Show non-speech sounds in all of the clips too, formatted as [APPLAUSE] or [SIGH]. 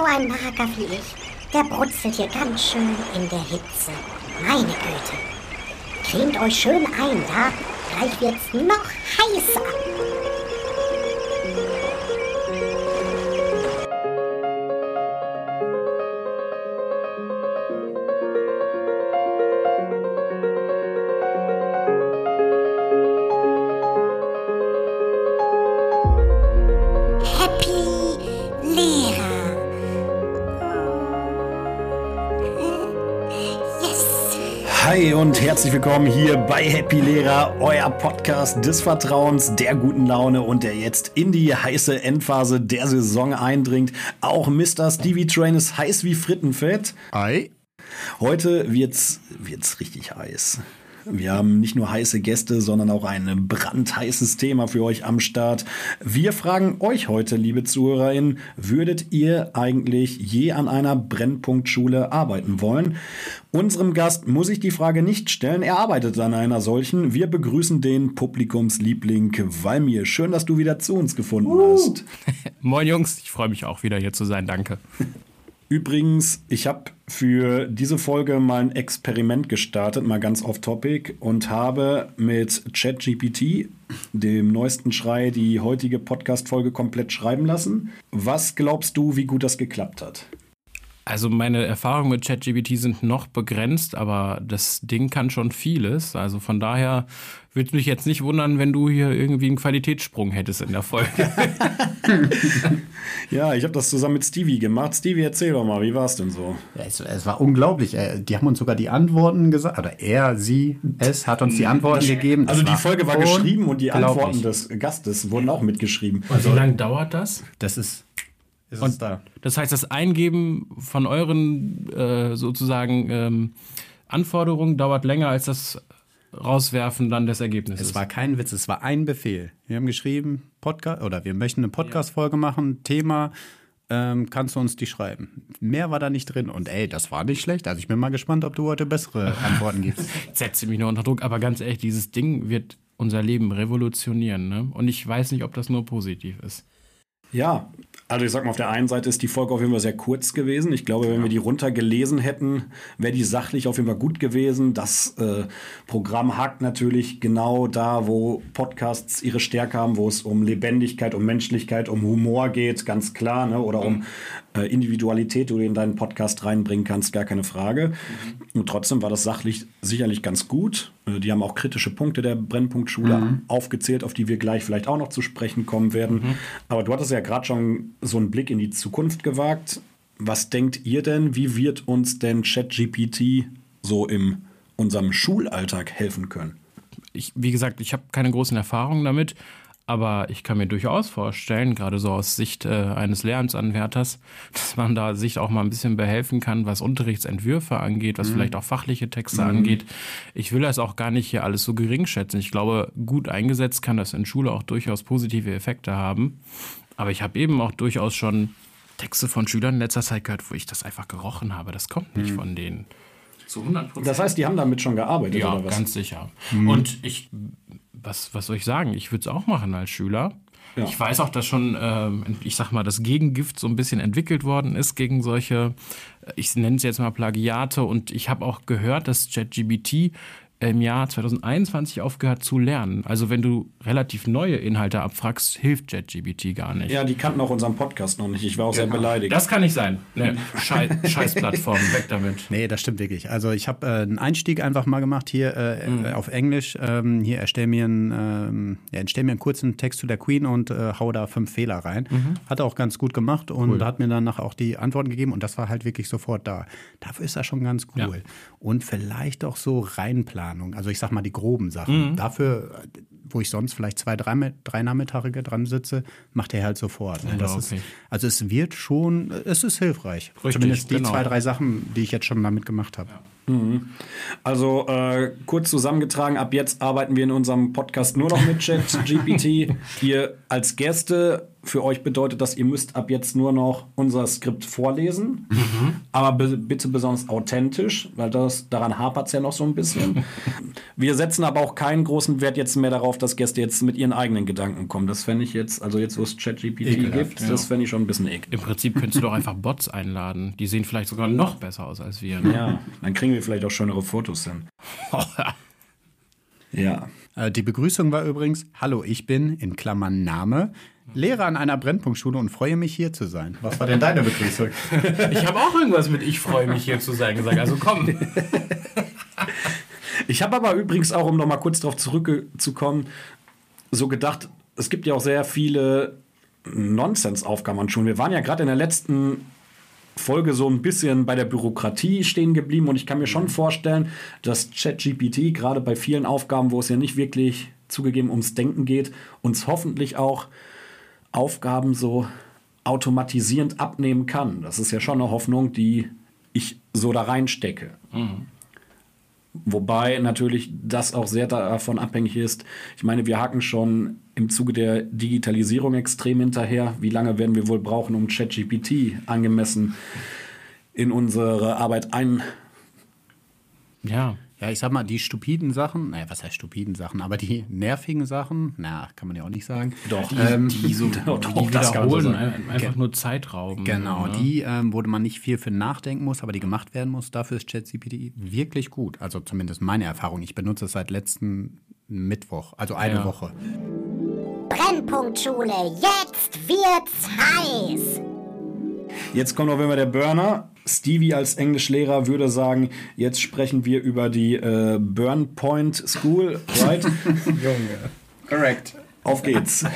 so ein Mager wie ich, der brutzelt hier ganz schön in der Hitze. Meine Güte. Cremt euch schön ein, ja? Gleich wird's noch heißer. Herzlich willkommen hier bei Happy Lehrer, euer Podcast des Vertrauens, der guten Laune und der jetzt in die heiße Endphase der Saison eindringt. Auch Mr. Stevie Train ist heiß wie Frittenfett. Ei. Heute wird's, wird's richtig heiß. Wir haben nicht nur heiße Gäste, sondern auch ein brandheißes Thema für euch am Start. Wir fragen euch heute, liebe ZuhörerInnen, würdet ihr eigentlich je an einer Brennpunktschule arbeiten wollen? Unserem Gast muss ich die Frage nicht stellen. Er arbeitet an einer solchen. Wir begrüßen den Publikumsliebling Walmir. Schön, dass du wieder zu uns gefunden hast. [LAUGHS] Moin Jungs, ich freue mich auch wieder hier zu sein, danke. [LAUGHS] Übrigens, ich habe für diese Folge mal ein Experiment gestartet, mal ganz off-topic, und habe mit ChatGPT, dem neuesten Schrei, die heutige Podcast-Folge komplett schreiben lassen. Was glaubst du, wie gut das geklappt hat? Also meine Erfahrungen mit ChatGPT sind noch begrenzt, aber das Ding kann schon vieles. Also von daher würde es mich jetzt nicht wundern, wenn du hier irgendwie einen Qualitätssprung hättest in der Folge. [LAUGHS] Ja, ich habe das zusammen mit Stevie gemacht. Stevie, erzähl doch mal, wie war es denn so? Es, es war unglaublich. Äh, Die haben uns sogar die Antworten gesagt, oder er, sie, es hat uns die Antworten gegeben. Also Das die Folge war geschrieben und die. Antworten des Gastes wurden auch mitgeschrieben. Und wie lange dauert das? Das ist, ist Und da. das heißt, das Eingeben von euren äh, sozusagen ähm, Anforderungen dauert länger als das Rauswerfen dann des Ergebnisses. Es war kein Witz, es war ein Befehl. Wir haben geschrieben, Podcast, oder wir möchten eine Podcast-Folge machen, Thema, ähm, kannst du uns die schreiben? Mehr war da nicht drin. Und ey, das war nicht schlecht. Also ich bin mal gespannt, ob du heute bessere [LAUGHS] Antworten gibst. setzt mich nur unter Druck. Aber ganz ehrlich, dieses Ding wird unser Leben revolutionieren. Ne? Und ich weiß nicht, ob das nur positiv ist. Ja, also ich sag mal, auf der einen Seite ist die Folge auf jeden Fall sehr kurz gewesen. Ich glaube, wenn wir die runtergelesen hätten, wäre die sachlich auf jeden Fall gut gewesen. Das äh, Programm hakt natürlich genau da, wo Podcasts ihre Stärke haben, wo es um Lebendigkeit, um Menschlichkeit, um Humor geht, ganz klar, ne? oder um äh, Individualität, die du in deinen Podcast reinbringen kannst, gar keine Frage. Und trotzdem war das sachlich sicherlich ganz gut. Äh, Die haben auch kritische Punkte der Brennpunktschule aufgezählt, auf die wir gleich vielleicht auch noch zu sprechen kommen werden. Aber du hattest ja gerade schon so einen Blick in die Zukunft gewagt. Was denkt ihr denn, wie wird uns denn ChatGPT so in unserem Schulalltag helfen können? ich, wie gesagt, ich habe keine großen Erfahrungen damit, aber ich kann mir durchaus vorstellen, gerade so aus Sicht äh, eines Lehramtsanwärters, [LAUGHS] dass man da sich auch mal ein bisschen behelfen kann, was Unterrichtsentwürfe angeht, was vielleicht auch fachliche Texte angeht. Ich will das auch gar nicht hier alles so gering schätzen. Ich glaube, gut eingesetzt kann das in Schule auch durchaus positive Effekte haben. Aber ich habe eben auch durchaus schon Texte von Schülern in letzter Zeit gehört, wo ich das einfach gerochen habe. Das kommt nicht von denen. Zu 100 Prozent. Das heißt, die haben damit schon gearbeitet, Ja, oder was? ganz sicher. Und ich, was, was soll ich sagen? Ich würde es auch machen als Schüler. Ja. Ich weiß auch, dass schon, ähm, ich sag mal, das Gegengift so ein bisschen entwickelt worden ist gegen solche, äh, ich nenne es jetzt mal Plagiate. Und ich habe auch gehört, dass ChatGBT im Jahr 2021 aufgehört zu lernen. Also wenn du relativ neue Inhalte abfragst, hilft ChatGBT gar nicht. Ja, die kannten auch unseren Podcast noch nicht. Ich war auch sehr beleidigt. Das kann nicht sein. Ne, Schei [LAUGHS] Scheißplattform, weg damit. Nee, das stimmt wirklich. Also ich habe äh, einen Einstieg einfach mal gemacht hier äh, Mhm. auf Englisch. Ähm, hier erstell mir, einen, ähm, ja, erstell mir einen kurzen Text zu der Queen und äh, hau da fünf Fehler rein. Mhm. Hat er auch ganz gut gemacht und hat mir danach auch die Antworten gegeben und das war halt wirklich sofort da. Dafür ist er schon ganz cool. Ja. Und vielleicht auch so Reinplanung. Also ich sag mal die groben Sachen. Mhm. Dafür, wo ich sonst vielleicht zwei, drei, drei Nachmittage dran sitze, macht er halt sofort. Ne? Ist, okay. also es wird schon, es ist hilfreich. Richtig, Zumindest die genau. zwei, drei Sachen, die ich jetzt schon damit gemacht habe. Also äh, kurz zusammengetragen, ab jetzt arbeiten wir in unserem Podcast nur noch mit ChatGPT. [LAUGHS] ihr als Gäste, für euch bedeutet das, ihr müsst ab jetzt nur noch unser Skript vorlesen. Aber be bitte besonders authentisch, weil das daran hapert es ja noch so ein bisschen. [LAUGHS] Wir setzen aber auch keinen großen Wert jetzt mehr darauf, dass Gäste jetzt mit ihren eigenen Gedanken kommen. Das fände ich jetzt, also jetzt, wo es ChatGPT gibt, das fände ich schon ein bisschen eklig. Im Prinzip könntest du doch [LAUGHS] einfach Bots einladen. Die sehen vielleicht sogar noch besser aus als wir. Ne? Ja, dann kriegen wir vielleicht auch schönere Fotos hin. [LAUGHS] Ja. Äh, Die Begrüßung war übrigens: Hallo, ich bin, in Klammern Name, Lehrer an einer Brennpunktschule und freue mich hier zu sein. Was war denn deine Begrüßung? [LAUGHS] Ich habe auch irgendwas mit Ich freue mich hier zu sein gesagt. Also komm. [LAUGHS] Ich habe aber übrigens auch, um noch mal kurz darauf zurückzukommen, so gedacht, es gibt ja auch sehr viele Nonsens-Aufgaben an Schulen. Wir waren ja gerade in der letzten Folge so ein bisschen bei der Bürokratie stehen geblieben und ich kann mir schon vorstellen, dass ChatGPT gerade bei vielen Aufgaben, wo es ja nicht wirklich zugegeben ums Denken geht, uns hoffentlich auch Aufgaben so automatisierend abnehmen kann. Das ist ja schon eine Hoffnung, die ich so da reinstecke. Wobei natürlich das auch sehr davon abhängig ist. Ich meine, wir haken schon im Zuge der Digitalisierung extrem hinterher. Wie lange werden wir wohl brauchen, um ChatGPT angemessen in unsere Arbeit ein... Ja. Ja, ich sag mal, die stupiden Sachen, naja, was heißt stupiden Sachen, aber die nervigen Sachen, na, kann man ja auch nicht sagen. Doch, ähm, Die so [LAUGHS] Doch, die wiederholen, sagen. ein- einfach nur Zeit rauben. Genau, ne? die, ähm, wo man nicht viel für nachdenken muss, aber die gemacht werden muss. Dafür ist ChatGPT wirklich gut. Also zumindest meine Erfahrung. Ich benutze es seit letzten Mittwoch, also eine Ja. Woche. Brennpunktschule, jetzt wird's heiß. Jetzt kommt noch immer der Burner. Stevie als Englischlehrer würde sagen, jetzt sprechen wir über die äh, Burn Point School, right? [LAUGHS] Correct. Auf geht's. [LAUGHS]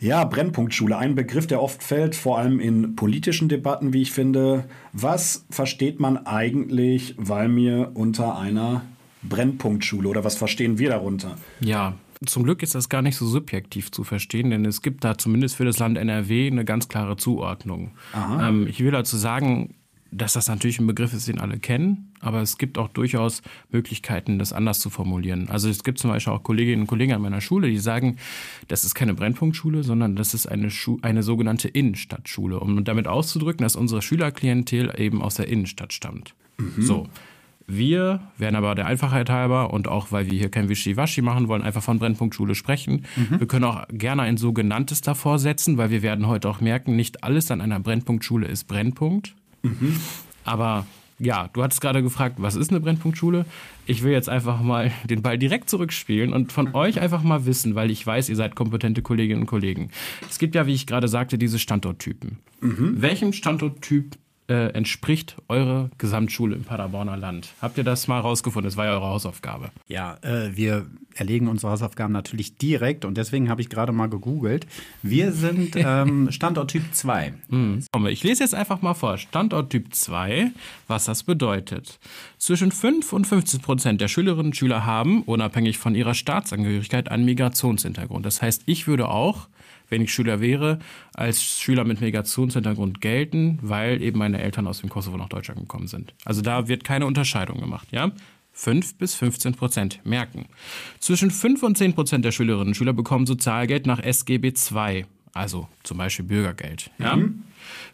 Ja, Brennpunktschule, ein Begriff, der oft fällt, vor allem in politischen Debatten, wie ich finde. Was versteht man eigentlich, weil mir unter einer Brennpunktschule oder was verstehen wir darunter? Ja, zum Glück ist das gar nicht so subjektiv zu verstehen, denn es gibt da zumindest für das Land NRW eine ganz klare Zuordnung. Ähm, ich will dazu sagen, dass das natürlich ein Begriff ist, den alle kennen, aber es gibt auch durchaus Möglichkeiten, das anders zu formulieren. Also es gibt zum Beispiel auch Kolleginnen und Kollegen an meiner Schule, die sagen, das ist keine Brennpunktschule, sondern das ist eine, Schu eine sogenannte Innenstadtschule, um damit auszudrücken, dass unsere Schülerklientel eben aus der Innenstadt stammt. So. Wir werden aber der Einfachheit halber und auch weil wir hier kein Wischiwaschi machen wollen, einfach von Brennpunktschule sprechen. Wir können auch gerne ein sogenanntes davor setzen, weil wir werden heute auch merken, nicht alles an einer Brennpunktschule ist Brennpunkt. Aber ja, du hattest gerade gefragt, was ist eine Brennpunktschule? Ich will jetzt einfach mal den Ball direkt zurückspielen und von euch einfach mal wissen, weil ich weiß, ihr seid kompetente Kolleginnen und Kollegen. Es gibt ja, wie ich gerade sagte, diese Standorttypen. Welchem Standorttyp äh, entspricht eure Gesamtschule im Paderborner Land? Habt ihr das mal rausgefunden? Das war ja eure Hausaufgabe. Ja, äh, wir erlegen unsere Hausaufgaben natürlich direkt und deswegen habe ich gerade mal gegoogelt. Wir sind [LAUGHS] ähm, Standort Typ 2. Kommen wir. Ich lese jetzt einfach mal vor. Standort Typ 2, was das bedeutet. Zwischen 5 und 15 Prozent der Schülerinnen und Schüler haben, unabhängig von ihrer Staatsangehörigkeit, einen Migrationshintergrund. Das heißt, ich würde auch, wenn ich Schüler wäre, als Schüler mit Migrationshintergrund gelten, weil eben meine Eltern aus dem Kosovo nach Deutschland gekommen sind. Also da wird keine Unterscheidung gemacht, ja? 5 bis 15 Prozent merken. Zwischen 5 und 10 Prozent der Schülerinnen und Schüler bekommen Sozialgeld nach SGB II, also zum Beispiel Bürgergeld. Ja?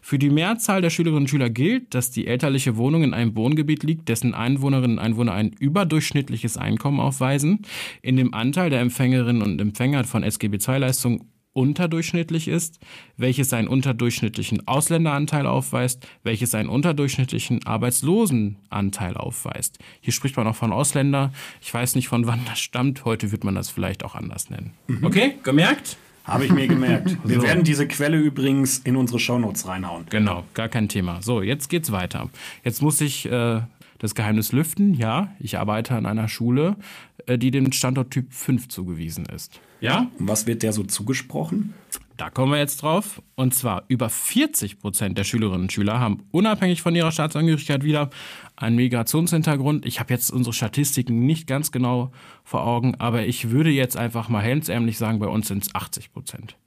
Für die Mehrzahl der Schülerinnen und Schüler gilt, dass die elterliche Wohnung in einem Wohngebiet liegt, dessen Einwohnerinnen und Einwohner ein überdurchschnittliches Einkommen aufweisen, in dem Anteil der Empfängerinnen und Empfänger von SGB II-Leistungen unterdurchschnittlich ist, welches einen unterdurchschnittlichen Ausländeranteil aufweist, welches einen unterdurchschnittlichen Arbeitslosenanteil aufweist. Hier spricht man auch von Ausländer. Ich weiß nicht, von wann das stammt. Heute wird man das vielleicht auch anders nennen. Okay, gemerkt? Habe ich mir gemerkt. [LAUGHS] Wir So. werden diese Quelle übrigens in unsere Shownotes reinhauen. Genau, gar kein Thema. So, jetzt geht's weiter. Jetzt muss ich äh, das Geheimnis lüften. Ja, ich arbeite an einer Schule, die dem Standort Typ 5 zugewiesen ist. Ja? Und was wird der so zugesprochen? Da kommen wir jetzt drauf. Und zwar über 40 Prozent der Schülerinnen und Schüler haben unabhängig von ihrer Staatsangehörigkeit wieder einen Migrationshintergrund. Ich habe jetzt unsere Statistiken nicht ganz genau vor Augen, aber ich würde jetzt einfach mal hemdsärmlich sagen, bei uns sind es 80 Prozent.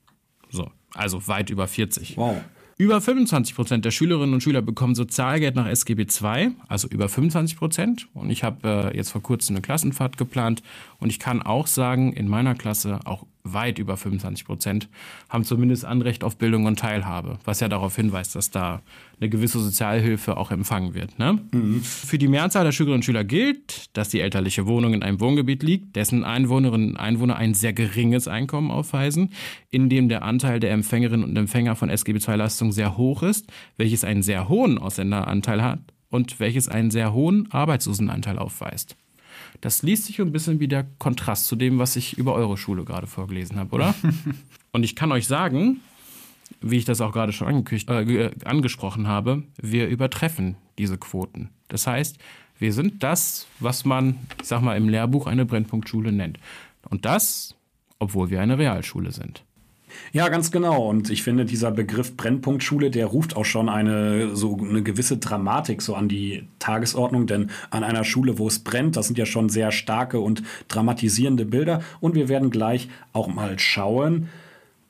So, also weit über 40. Wow. Über 25 Prozent der Schülerinnen und Schüler bekommen Sozialgeld nach SGB II, also über 25 Prozent. Und ich habe äh, jetzt vor kurzem eine Klassenfahrt geplant und ich kann auch sagen, in meiner Klasse auch weit über 25 Prozent, haben zumindest Anrecht auf Bildung und Teilhabe, was ja darauf hinweist, dass da eine gewisse Sozialhilfe auch empfangen wird. Ne? Mhm. Für die Mehrzahl der Schülerinnen und Schüler gilt, dass die elterliche Wohnung in einem Wohngebiet liegt, dessen Einwohnerinnen und Einwohner ein sehr geringes Einkommen aufweisen, in dem der Anteil der Empfängerinnen und Empfänger von SGB II-Leistungen sehr hoch ist, welches einen sehr hohen Ausländeranteil hat und welches einen sehr hohen Arbeitslosenanteil aufweist. Das liest sich ein bisschen wie der Kontrast zu dem, was ich über eure Schule gerade vorgelesen habe, oder? [LAUGHS] Und ich kann euch sagen, wie ich das auch gerade schon äh, angesprochen habe, wir übertreffen diese Quoten. Das heißt, wir sind das, was man, ich sag mal, im Lehrbuch eine Brennpunktschule nennt. Und das, obwohl wir eine Realschule sind. Ja, ganz genau. Und ich finde, dieser Begriff Brennpunktschule, der ruft auch schon eine so eine gewisse Dramatik so an die Tagesordnung, denn an einer Schule, wo es brennt, das sind ja schon sehr starke und dramatisierende Bilder. Und wir werden gleich auch mal schauen,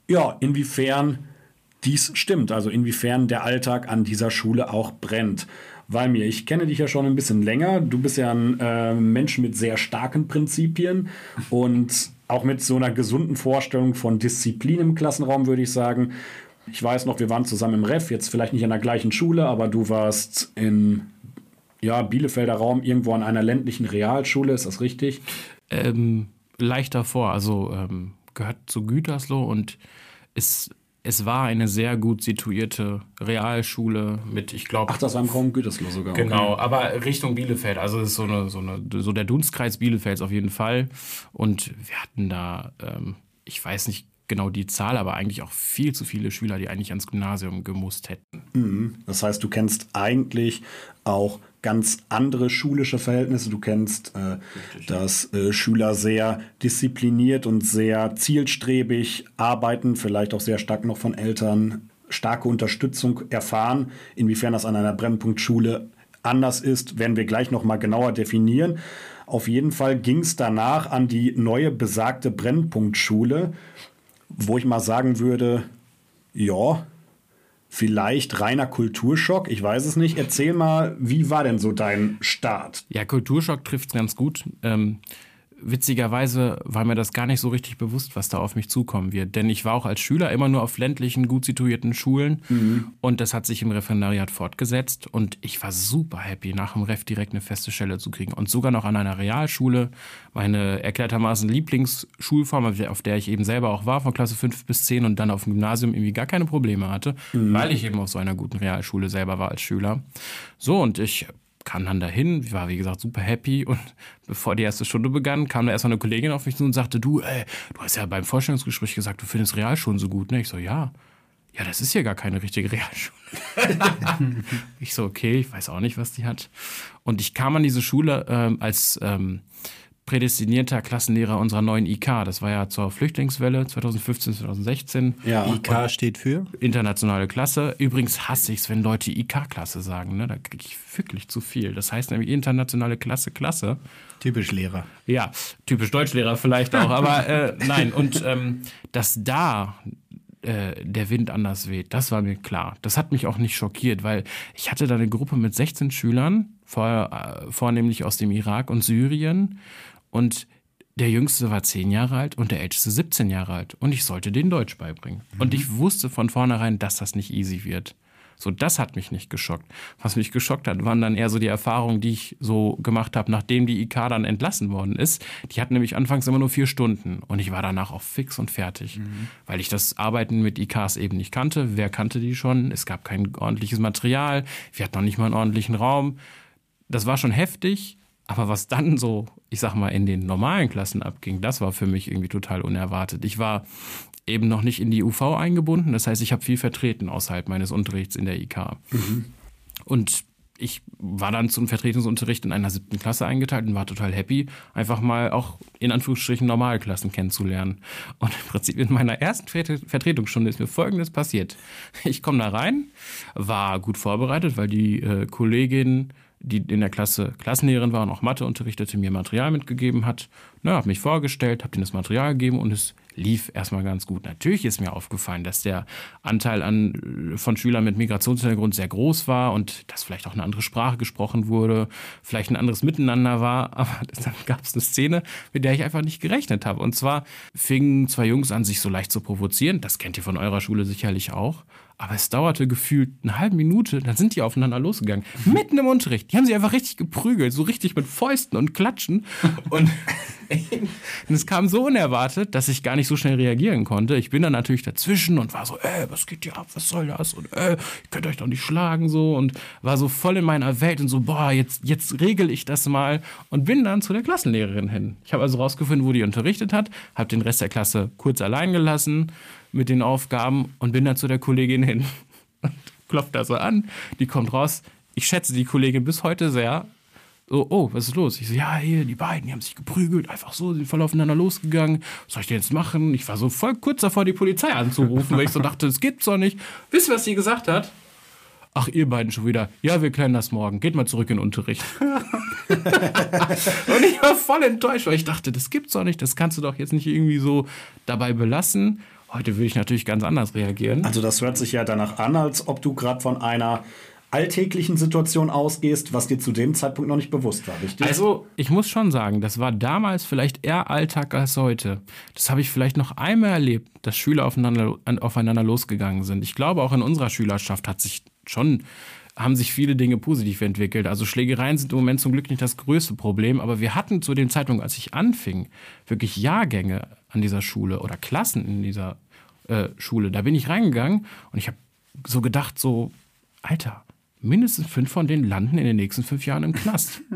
ja, inwiefern dies stimmt, also inwiefern der Alltag an dieser Schule auch brennt. Weil mir, ich kenne dich ja schon ein bisschen länger. Du bist ja ein äh, Mensch mit sehr starken Prinzipien und auch mit so einer gesunden Vorstellung von Disziplin im Klassenraum, würde ich sagen. Ich weiß noch, wir waren zusammen im Ref, jetzt vielleicht nicht an der gleichen Schule, aber du warst in ja, Bielefelder Raum irgendwo an einer ländlichen Realschule, ist das richtig? Ähm, leicht davor, also ähm, gehört zu Gütersloh und ist es war eine sehr gut situierte Realschule mit, ich glaube. Ach, das war im Raum Gütersloh sogar. Genau, okay. aber Richtung Bielefeld. Also es ist so, eine, so, eine, so der Dunstkreis Bielefelds auf jeden Fall. Und wir hatten da, ähm, ich weiß nicht genau die Zahl, aber eigentlich auch viel zu viele Schüler, die eigentlich ans Gymnasium gemusst hätten. Mhm. Das heißt, du kennst eigentlich auch ganz andere schulische Verhältnisse. Du kennst, äh, dass äh, Schüler sehr diszipliniert und sehr zielstrebig arbeiten, vielleicht auch sehr stark noch von Eltern starke Unterstützung erfahren. Inwiefern das an einer Brennpunktschule anders ist, werden wir gleich noch mal genauer definieren. Auf jeden Fall ging es danach an die neue besagte Brennpunktschule, wo ich mal sagen würde, ja, vielleicht reiner Kulturschock, ich weiß es nicht. Erzähl mal, wie war denn so dein Start? Ja, Kulturschock trifft es ganz gut. Ähm, witzigerweise war mir das gar nicht so richtig bewusst, was da auf mich zukommen wird. Denn ich war auch als Schüler immer nur auf ländlichen, gut situierten Schulen mhm. und das hat sich im Referendariat fortgesetzt und ich war super happy, nach dem Ref direkt eine feste Stelle zu kriegen und sogar noch an einer Realschule, meine erklärtermaßen Lieblingsschulform, auf der ich eben selber auch war, von Klasse 5 bis 10 und dann auf dem Gymnasium irgendwie gar keine Probleme hatte, mhm. weil ich eben auf so einer guten Realschule selber war als Schüler. So, und ich kam dann dahin, war wie gesagt super happy und [LAUGHS] bevor die erste Stunde begann, kam da erstmal eine Kollegin auf mich zu und sagte, du, ey, du hast ja beim Vorstellungsgespräch gesagt, du findest Realschulen so gut, ne? Ich so, ja. Ja, das ist hier gar keine richtige [LAUGHS] Realschule. [LAUGHS] ich so, okay, ich weiß auch nicht, was die hat. Und ich kam an diese Schule ähm, als ähm, prädestinierter Klassenlehrer unserer neuen IK. Das war ja zur Flüchtlingswelle 2015, 2016. Ja, IK steht für? Internationale Klasse. Übrigens hasse ich es, wenn Leute IK-Klasse sagen. Ne? Da kriege ich wirklich zu viel. Das heißt nämlich internationale Klasse, Klasse. Typisch Lehrer. Ja, typisch Deutschlehrer vielleicht auch. aber [LAUGHS] äh, nein, und ähm, dass da äh, der Wind anders weht, das war mir klar. Das hat mich auch nicht schockiert, weil ich hatte da eine Gruppe mit 16 Schülern, vor, äh, vornehmlich aus dem Irak und Syrien. Und der Jüngste war zehn Jahre alt und der Älteste 17 Jahre alt. Und ich sollte den Deutsch beibringen. Mhm. Und ich wusste von vornherein, dass das nicht easy wird. So, das hat mich nicht geschockt. Was mich geschockt hat, waren dann eher so die Erfahrungen, die ich so gemacht habe, nachdem die IK dann entlassen worden ist. Die hatten nämlich anfangs immer nur vier Stunden und ich war danach auch fix und fertig, mhm. weil ich das Arbeiten mit IKs eben nicht kannte. Wer kannte die schon? Es gab kein ordentliches Material. Wir hatten noch nicht mal einen ordentlichen Raum. Das war schon heftig, aber was dann so, ich sag mal, in den normalen Klassen abging, das war für mich irgendwie total unerwartet. Ich war eben noch nicht in die UV eingebunden, das heißt, ich habe viel vertreten außerhalb meines Unterrichts in der IK. Mhm. Und ich war dann zum Vertretungsunterricht in einer siebten Klasse eingeteilt und war total happy, einfach mal auch in Anführungsstrichen Normalklassen kennenzulernen. Und im Prinzip in meiner ersten Vertretungsstunde ist mir Folgendes passiert. Ich komme da rein, war gut vorbereitet, weil die äh, Kollegin die in der Klasse Klassenlehrerin war und auch Mathe unterrichtete, mir Material mitgegeben hat. Na, habe mich vorgestellt, habe denen das Material gegeben und es lief erstmal ganz gut. Natürlich ist mir aufgefallen, dass der Anteil an, von Schülern mit Migrationshintergrund sehr groß war und dass vielleicht auch eine andere Sprache gesprochen wurde, vielleicht ein anderes Miteinander war. [LAUGHS] Aber dann gab es eine Szene, mit der ich einfach nicht gerechnet habe. Und zwar fingen zwei Jungs an, sich so leicht zu provozieren. Das kennt ihr von eurer Schule sicherlich auch. Aber es dauerte gefühlt eine halbe Minute, dann sind die aufeinander losgegangen. Mitten im Unterricht. Die haben sich einfach richtig geprügelt, so richtig mit Fäusten und Klatschen. Und, und [LAUGHS] es kam so unerwartet, dass ich gar nicht so schnell reagieren konnte. Ich bin dann natürlich dazwischen und war so, ey, was geht hier ab, was soll das? Und äh, ihr könnt euch doch nicht schlagen so. Und war so voll in meiner Welt und so, boah, jetzt, jetzt regel ich das mal. Und bin dann zu der Klassenlehrerin hin. Ich habe also rausgefunden, wo die unterrichtet hat, habe den Rest der Klasse kurz allein gelassen mit den Aufgaben und bin dann zu der Kollegin hin [LAUGHS] und klopft da so an. Die kommt raus. Ich schätze die Kollegin bis heute sehr. So, oh, was ist los? Ich so, ja, hier, die beiden, die haben sich geprügelt, einfach so, sind voll aufeinander losgegangen. Was soll ich denn jetzt machen? Ich war so voll kurz davor, die Polizei anzurufen, weil ich so dachte, das gibt's doch nicht. Wisst ihr, was sie gesagt hat? Ach, ihr beiden schon wieder. Ja, wir klären das morgen. Geht mal zurück in den Unterricht. [LAUGHS] und ich war voll enttäuscht, weil ich dachte, das gibt's doch nicht. Das kannst du doch jetzt nicht irgendwie so dabei belassen. Heute würde ich natürlich ganz anders reagieren. Also das hört sich ja danach an, als ob du gerade von einer alltäglichen Situation ausgehst, was dir zu dem Zeitpunkt noch nicht bewusst war, richtig? Also, ich muss schon sagen, das war damals vielleicht eher Alltag als heute. Das habe ich vielleicht noch einmal erlebt, dass Schüler aufeinander, aufeinander losgegangen sind. Ich glaube, auch in unserer Schülerschaft hat sich schon haben sich viele Dinge positiv entwickelt. Also Schlägereien sind im Moment zum Glück nicht das größte Problem, aber wir hatten zu dem Zeitpunkt, als ich anfing, wirklich Jahrgänge an dieser Schule oder Klassen in dieser äh, Schule. Da bin ich reingegangen und ich habe so gedacht, so, Alter, mindestens fünf von denen landen in den nächsten fünf Jahren im Knast. [LAUGHS]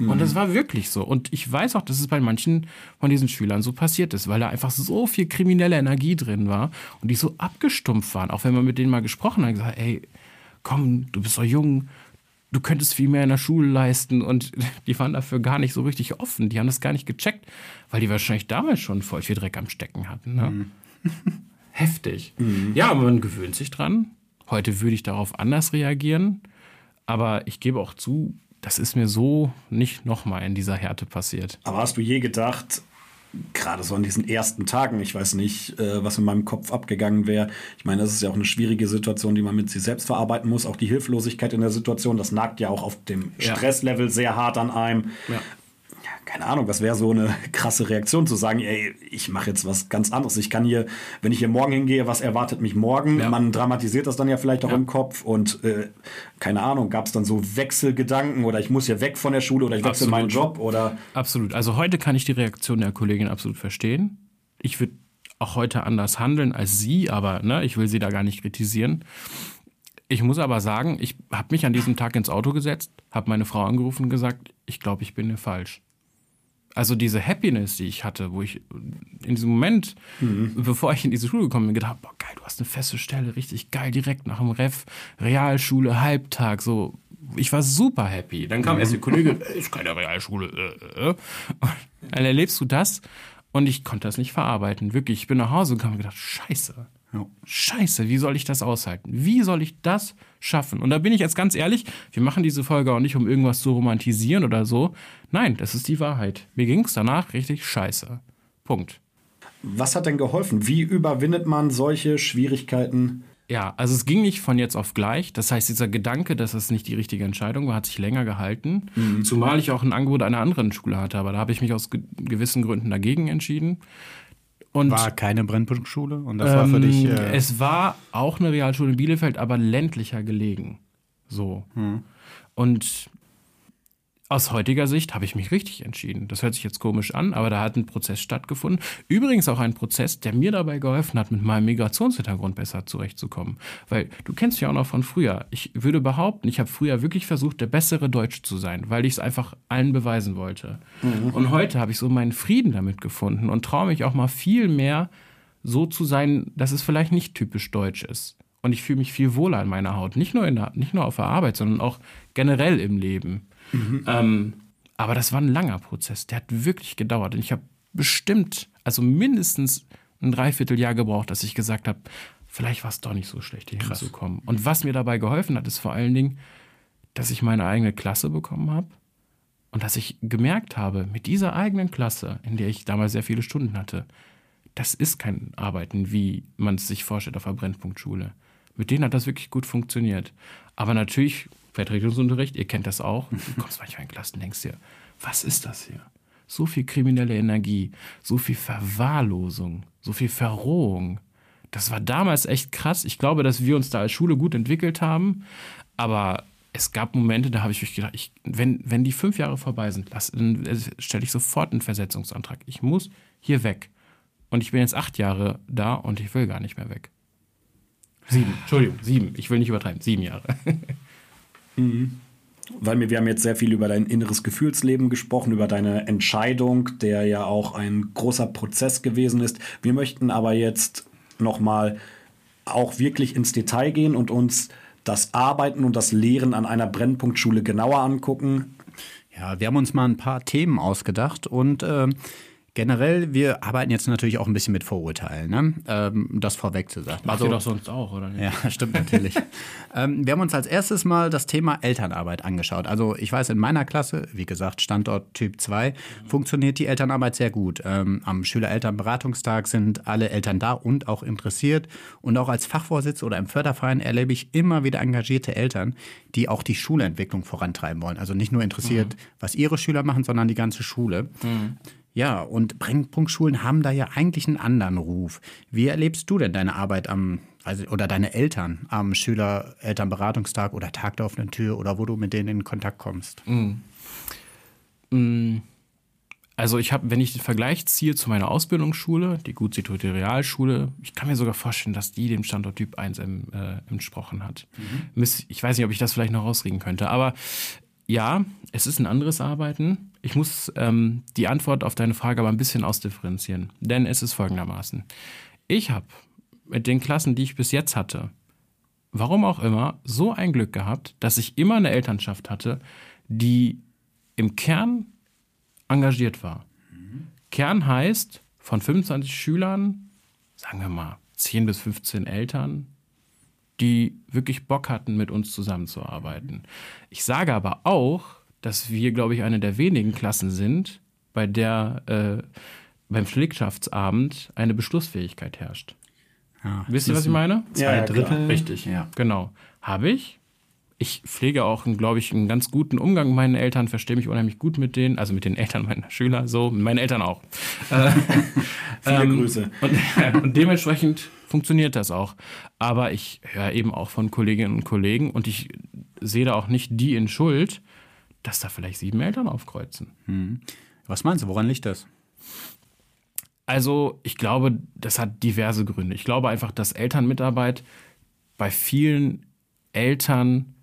Und das war wirklich so. Und ich weiß auch, dass es bei manchen von diesen Schülern so passiert ist, weil da einfach so viel kriminelle Energie drin war und die so abgestumpft waren. Auch wenn man mit denen mal gesprochen hat, gesagt, ey, komm, du bist doch jung, du könntest viel mehr in der Schule leisten. Und [LAUGHS] die waren dafür gar nicht so richtig offen. Die haben das gar nicht gecheckt, weil die wahrscheinlich damals schon voll viel Dreck am Stecken hatten. Ne? [LAUGHS] Heftig. Mhm. Ja, man gewöhnt sich dran. Heute würde ich darauf anders reagieren. Aber ich gebe auch zu, das ist mir so nicht nochmal in dieser Härte passiert. Aber hast du je gedacht, gerade so an diesen ersten Tagen, ich weiß nicht, äh, was in meinem Kopf abgegangen wäre. Ich meine, das ist ja auch eine schwierige Situation, die man mit sich selbst verarbeiten muss. Auch die Hilflosigkeit in der Situation, das nagt ja auch auf dem Stresslevel sehr hart an einem. Ja keine Ahnung, was wäre so eine [LAUGHS] krasse Reaktion zu sagen, ey, ich mache jetzt was ganz anderes. Ich kann hier, wenn ich hier morgen hingehe, was erwartet mich morgen? Ja. Man dramatisiert das dann ja vielleicht auch ja. im Kopf und äh, keine Ahnung, gab es dann so Wechselgedanken oder ich muss hier weg von der Schule oder ich wechsle absolut. meinen Job oder. Absolut. Also heute kann ich die Reaktion der Kollegin absolut verstehen. Ich würde auch heute anders handeln als sie, aber ne, ich will sie da gar nicht kritisieren. Ich muss aber sagen, ich habe mich an diesem Tag ins Auto gesetzt, habe meine Frau angerufen und gesagt, ich glaube, ich bin hier falsch also diese Happiness, die ich hatte, wo ich in diesem Moment, mhm. bevor ich in diese Schule gekommen bin, gedacht habe, boah, geil, du hast eine feste Stelle, richtig geil, direkt nach dem Ref, Realschule, Halbtag, so. Ich war super happy. Dann kam mhm. erst die Kollege, ist keine Realschule. Äh, äh. äh. Dann erlebst du das und ich konnte das nicht verarbeiten. Wirklich, ich bin nach Hause gekommen und gedacht, scheiße. Ja. Scheiße, wie soll ich das aushalten? Wie soll ich das schaffen? Und da bin ich jetzt ganz ehrlich, wir machen diese Folge auch nicht, um irgendwas zu romantisieren oder so. Nein, das ist die Wahrheit. Mir ging es danach richtig scheiße. Punkt. Was hat denn geholfen? Wie überwindet man solche Schwierigkeiten? Ja, also es ging nicht von jetzt auf gleich. Das heißt, dieser Gedanke, dass es nicht die richtige Entscheidung war, hat sich länger gehalten. Mhm. Zumal ich auch ein Angebot einer anderen Schule hatte. Aber da habe ich mich aus gewissen Gründen dagegen entschieden. Und war keine Brennpunktschule und das ähm, war für dich. Äh es war auch eine Realschule in Bielefeld, aber ländlicher gelegen. So. Hm. Und aus heutiger Sicht habe ich mich richtig entschieden. Das hört sich jetzt komisch an, aber da hat ein Prozess stattgefunden. Übrigens auch ein Prozess, der mir dabei geholfen hat, mit meinem Migrationshintergrund besser zurechtzukommen. Weil du kennst ja auch noch von früher. Ich würde behaupten, ich habe früher wirklich versucht, der bessere Deutsche zu sein, weil ich es einfach allen beweisen wollte. Mhm. Und heute habe ich so meinen Frieden damit gefunden und traue mich auch mal viel mehr so zu sein, dass es vielleicht nicht typisch deutsch ist. Und ich fühle mich viel wohler in meiner Haut. Nicht nur, in der, nicht nur auf der Arbeit, sondern auch generell im Leben. Mhm. Ähm, aber das war ein langer Prozess. Der hat wirklich gedauert. Und ich habe bestimmt, also mindestens ein Dreivierteljahr gebraucht, dass ich gesagt habe, vielleicht war es doch nicht so schlecht, hier Krass. hinzukommen. Und was mir dabei geholfen hat, ist vor allen Dingen, dass ich meine eigene Klasse bekommen habe und dass ich gemerkt habe, mit dieser eigenen Klasse, in der ich damals sehr viele Stunden hatte, das ist kein Arbeiten, wie man es sich vorstellt auf einer Brennpunktschule. Mit denen hat das wirklich gut funktioniert. Aber natürlich, Vertretungsunterricht, ihr kennt das auch. Du [LAUGHS] kommst manchmal in Klassen und denkst dir, was ist das hier? So viel kriminelle Energie, so viel Verwahrlosung, so viel Verrohung. Das war damals echt krass. Ich glaube, dass wir uns da als Schule gut entwickelt haben. Aber es gab Momente, da habe ich mich gedacht, ich, wenn, wenn die fünf Jahre vorbei sind, lass, dann stelle ich sofort einen Versetzungsantrag. Ich muss hier weg. Und ich bin jetzt acht Jahre da und ich will gar nicht mehr weg. Sieben, [LAUGHS] Entschuldigung, sieben. Ich will nicht übertreiben, sieben Jahre. [LAUGHS] mhm. Weil wir, wir haben jetzt sehr viel über dein inneres Gefühlsleben gesprochen, über deine Entscheidung, der ja auch ein großer Prozess gewesen ist. Wir möchten aber jetzt nochmal auch wirklich ins Detail gehen und uns das Arbeiten und das Lehren an einer Brennpunktschule genauer angucken. Ja, wir haben uns mal ein paar Themen ausgedacht und äh, Generell, wir arbeiten jetzt natürlich auch ein bisschen mit Vorurteilen, ne? ähm, das vorweg zu sagen. Also, doch sonst auch, oder nicht? Ja, [LAUGHS] stimmt natürlich. ähm, wir haben uns als erstes mal das Thema Elternarbeit angeschaut. Also ich weiß, in meiner Klasse, wie gesagt, Standort Typ 2, mhm. funktioniert die Elternarbeit sehr gut. Ähm, am Schüler-Elternberatungstag sind alle Eltern da und auch interessiert. Und auch als Fachvorsitz oder im Förderverein erlebe ich immer wieder engagierte Eltern, die auch die Schulentwicklung vorantreiben wollen. Also nicht nur interessiert, mhm. was ihre Schüler machen, sondern die ganze Schule. Mhm. Ja, und Brennpunktschulen haben da ja eigentlich einen anderen Ruf. Wie erlebst du denn deine Arbeit am, also, oder deine Eltern am Schüler-Elternberatungstag oder Tag der offenen Tür oder wo du mit denen in Kontakt kommst? Mm. Mm. Also ich habe, wenn ich den Vergleich ziehe zu meiner Ausbildungsschule, die gut situierte Realschule, ich kann mir sogar vorstellen, dass die dem Standort Typ 1 im, äh, entsprochen hat. Mhm. Ich weiß nicht, ob ich das vielleicht noch rausreden könnte, aber ja, es ist ein anderes Arbeiten. Ich muss ähm, die Antwort auf deine Frage aber ein bisschen ausdifferenzieren, denn es ist folgendermaßen. Ich habe mit den Klassen, die ich bis jetzt hatte, warum auch immer, so ein Glück gehabt, dass ich immer eine Elternschaft hatte, die im Kern engagiert war. Mhm. Kern heißt, von 25 Schülern, sagen wir mal 10 bis 15 Eltern, die wirklich Bock hatten, mit uns zusammenzuarbeiten. Ich sage aber auch, dass wir, glaube ich, eine der wenigen Klassen sind, bei der äh, beim Pflegschaftsabend eine Beschlussfähigkeit herrscht. Ja, Wisst ihr, was ich meine? Zwei ja, Drittel. Richtig, ja. Genau. Habe ich. Ich pflege auch, glaube ich, einen ganz guten Umgang mit meinen Eltern, verstehe mich unheimlich gut mit denen, also mit den Eltern meiner Schüler, so, mit meinen Eltern auch. [LAUGHS] Äh, Viele ähm, Grüße. Und, [LAUGHS] und dementsprechend funktioniert das auch. Aber ich höre eben auch von Kolleginnen und Kollegen und ich sehe da auch nicht die in Schuld, dass da vielleicht sieben Eltern aufkreuzen. Hm. Was meinst du, woran liegt das? Also, ich glaube, das hat diverse Gründe. Ich glaube einfach, dass Elternmitarbeit bei vielen Eltern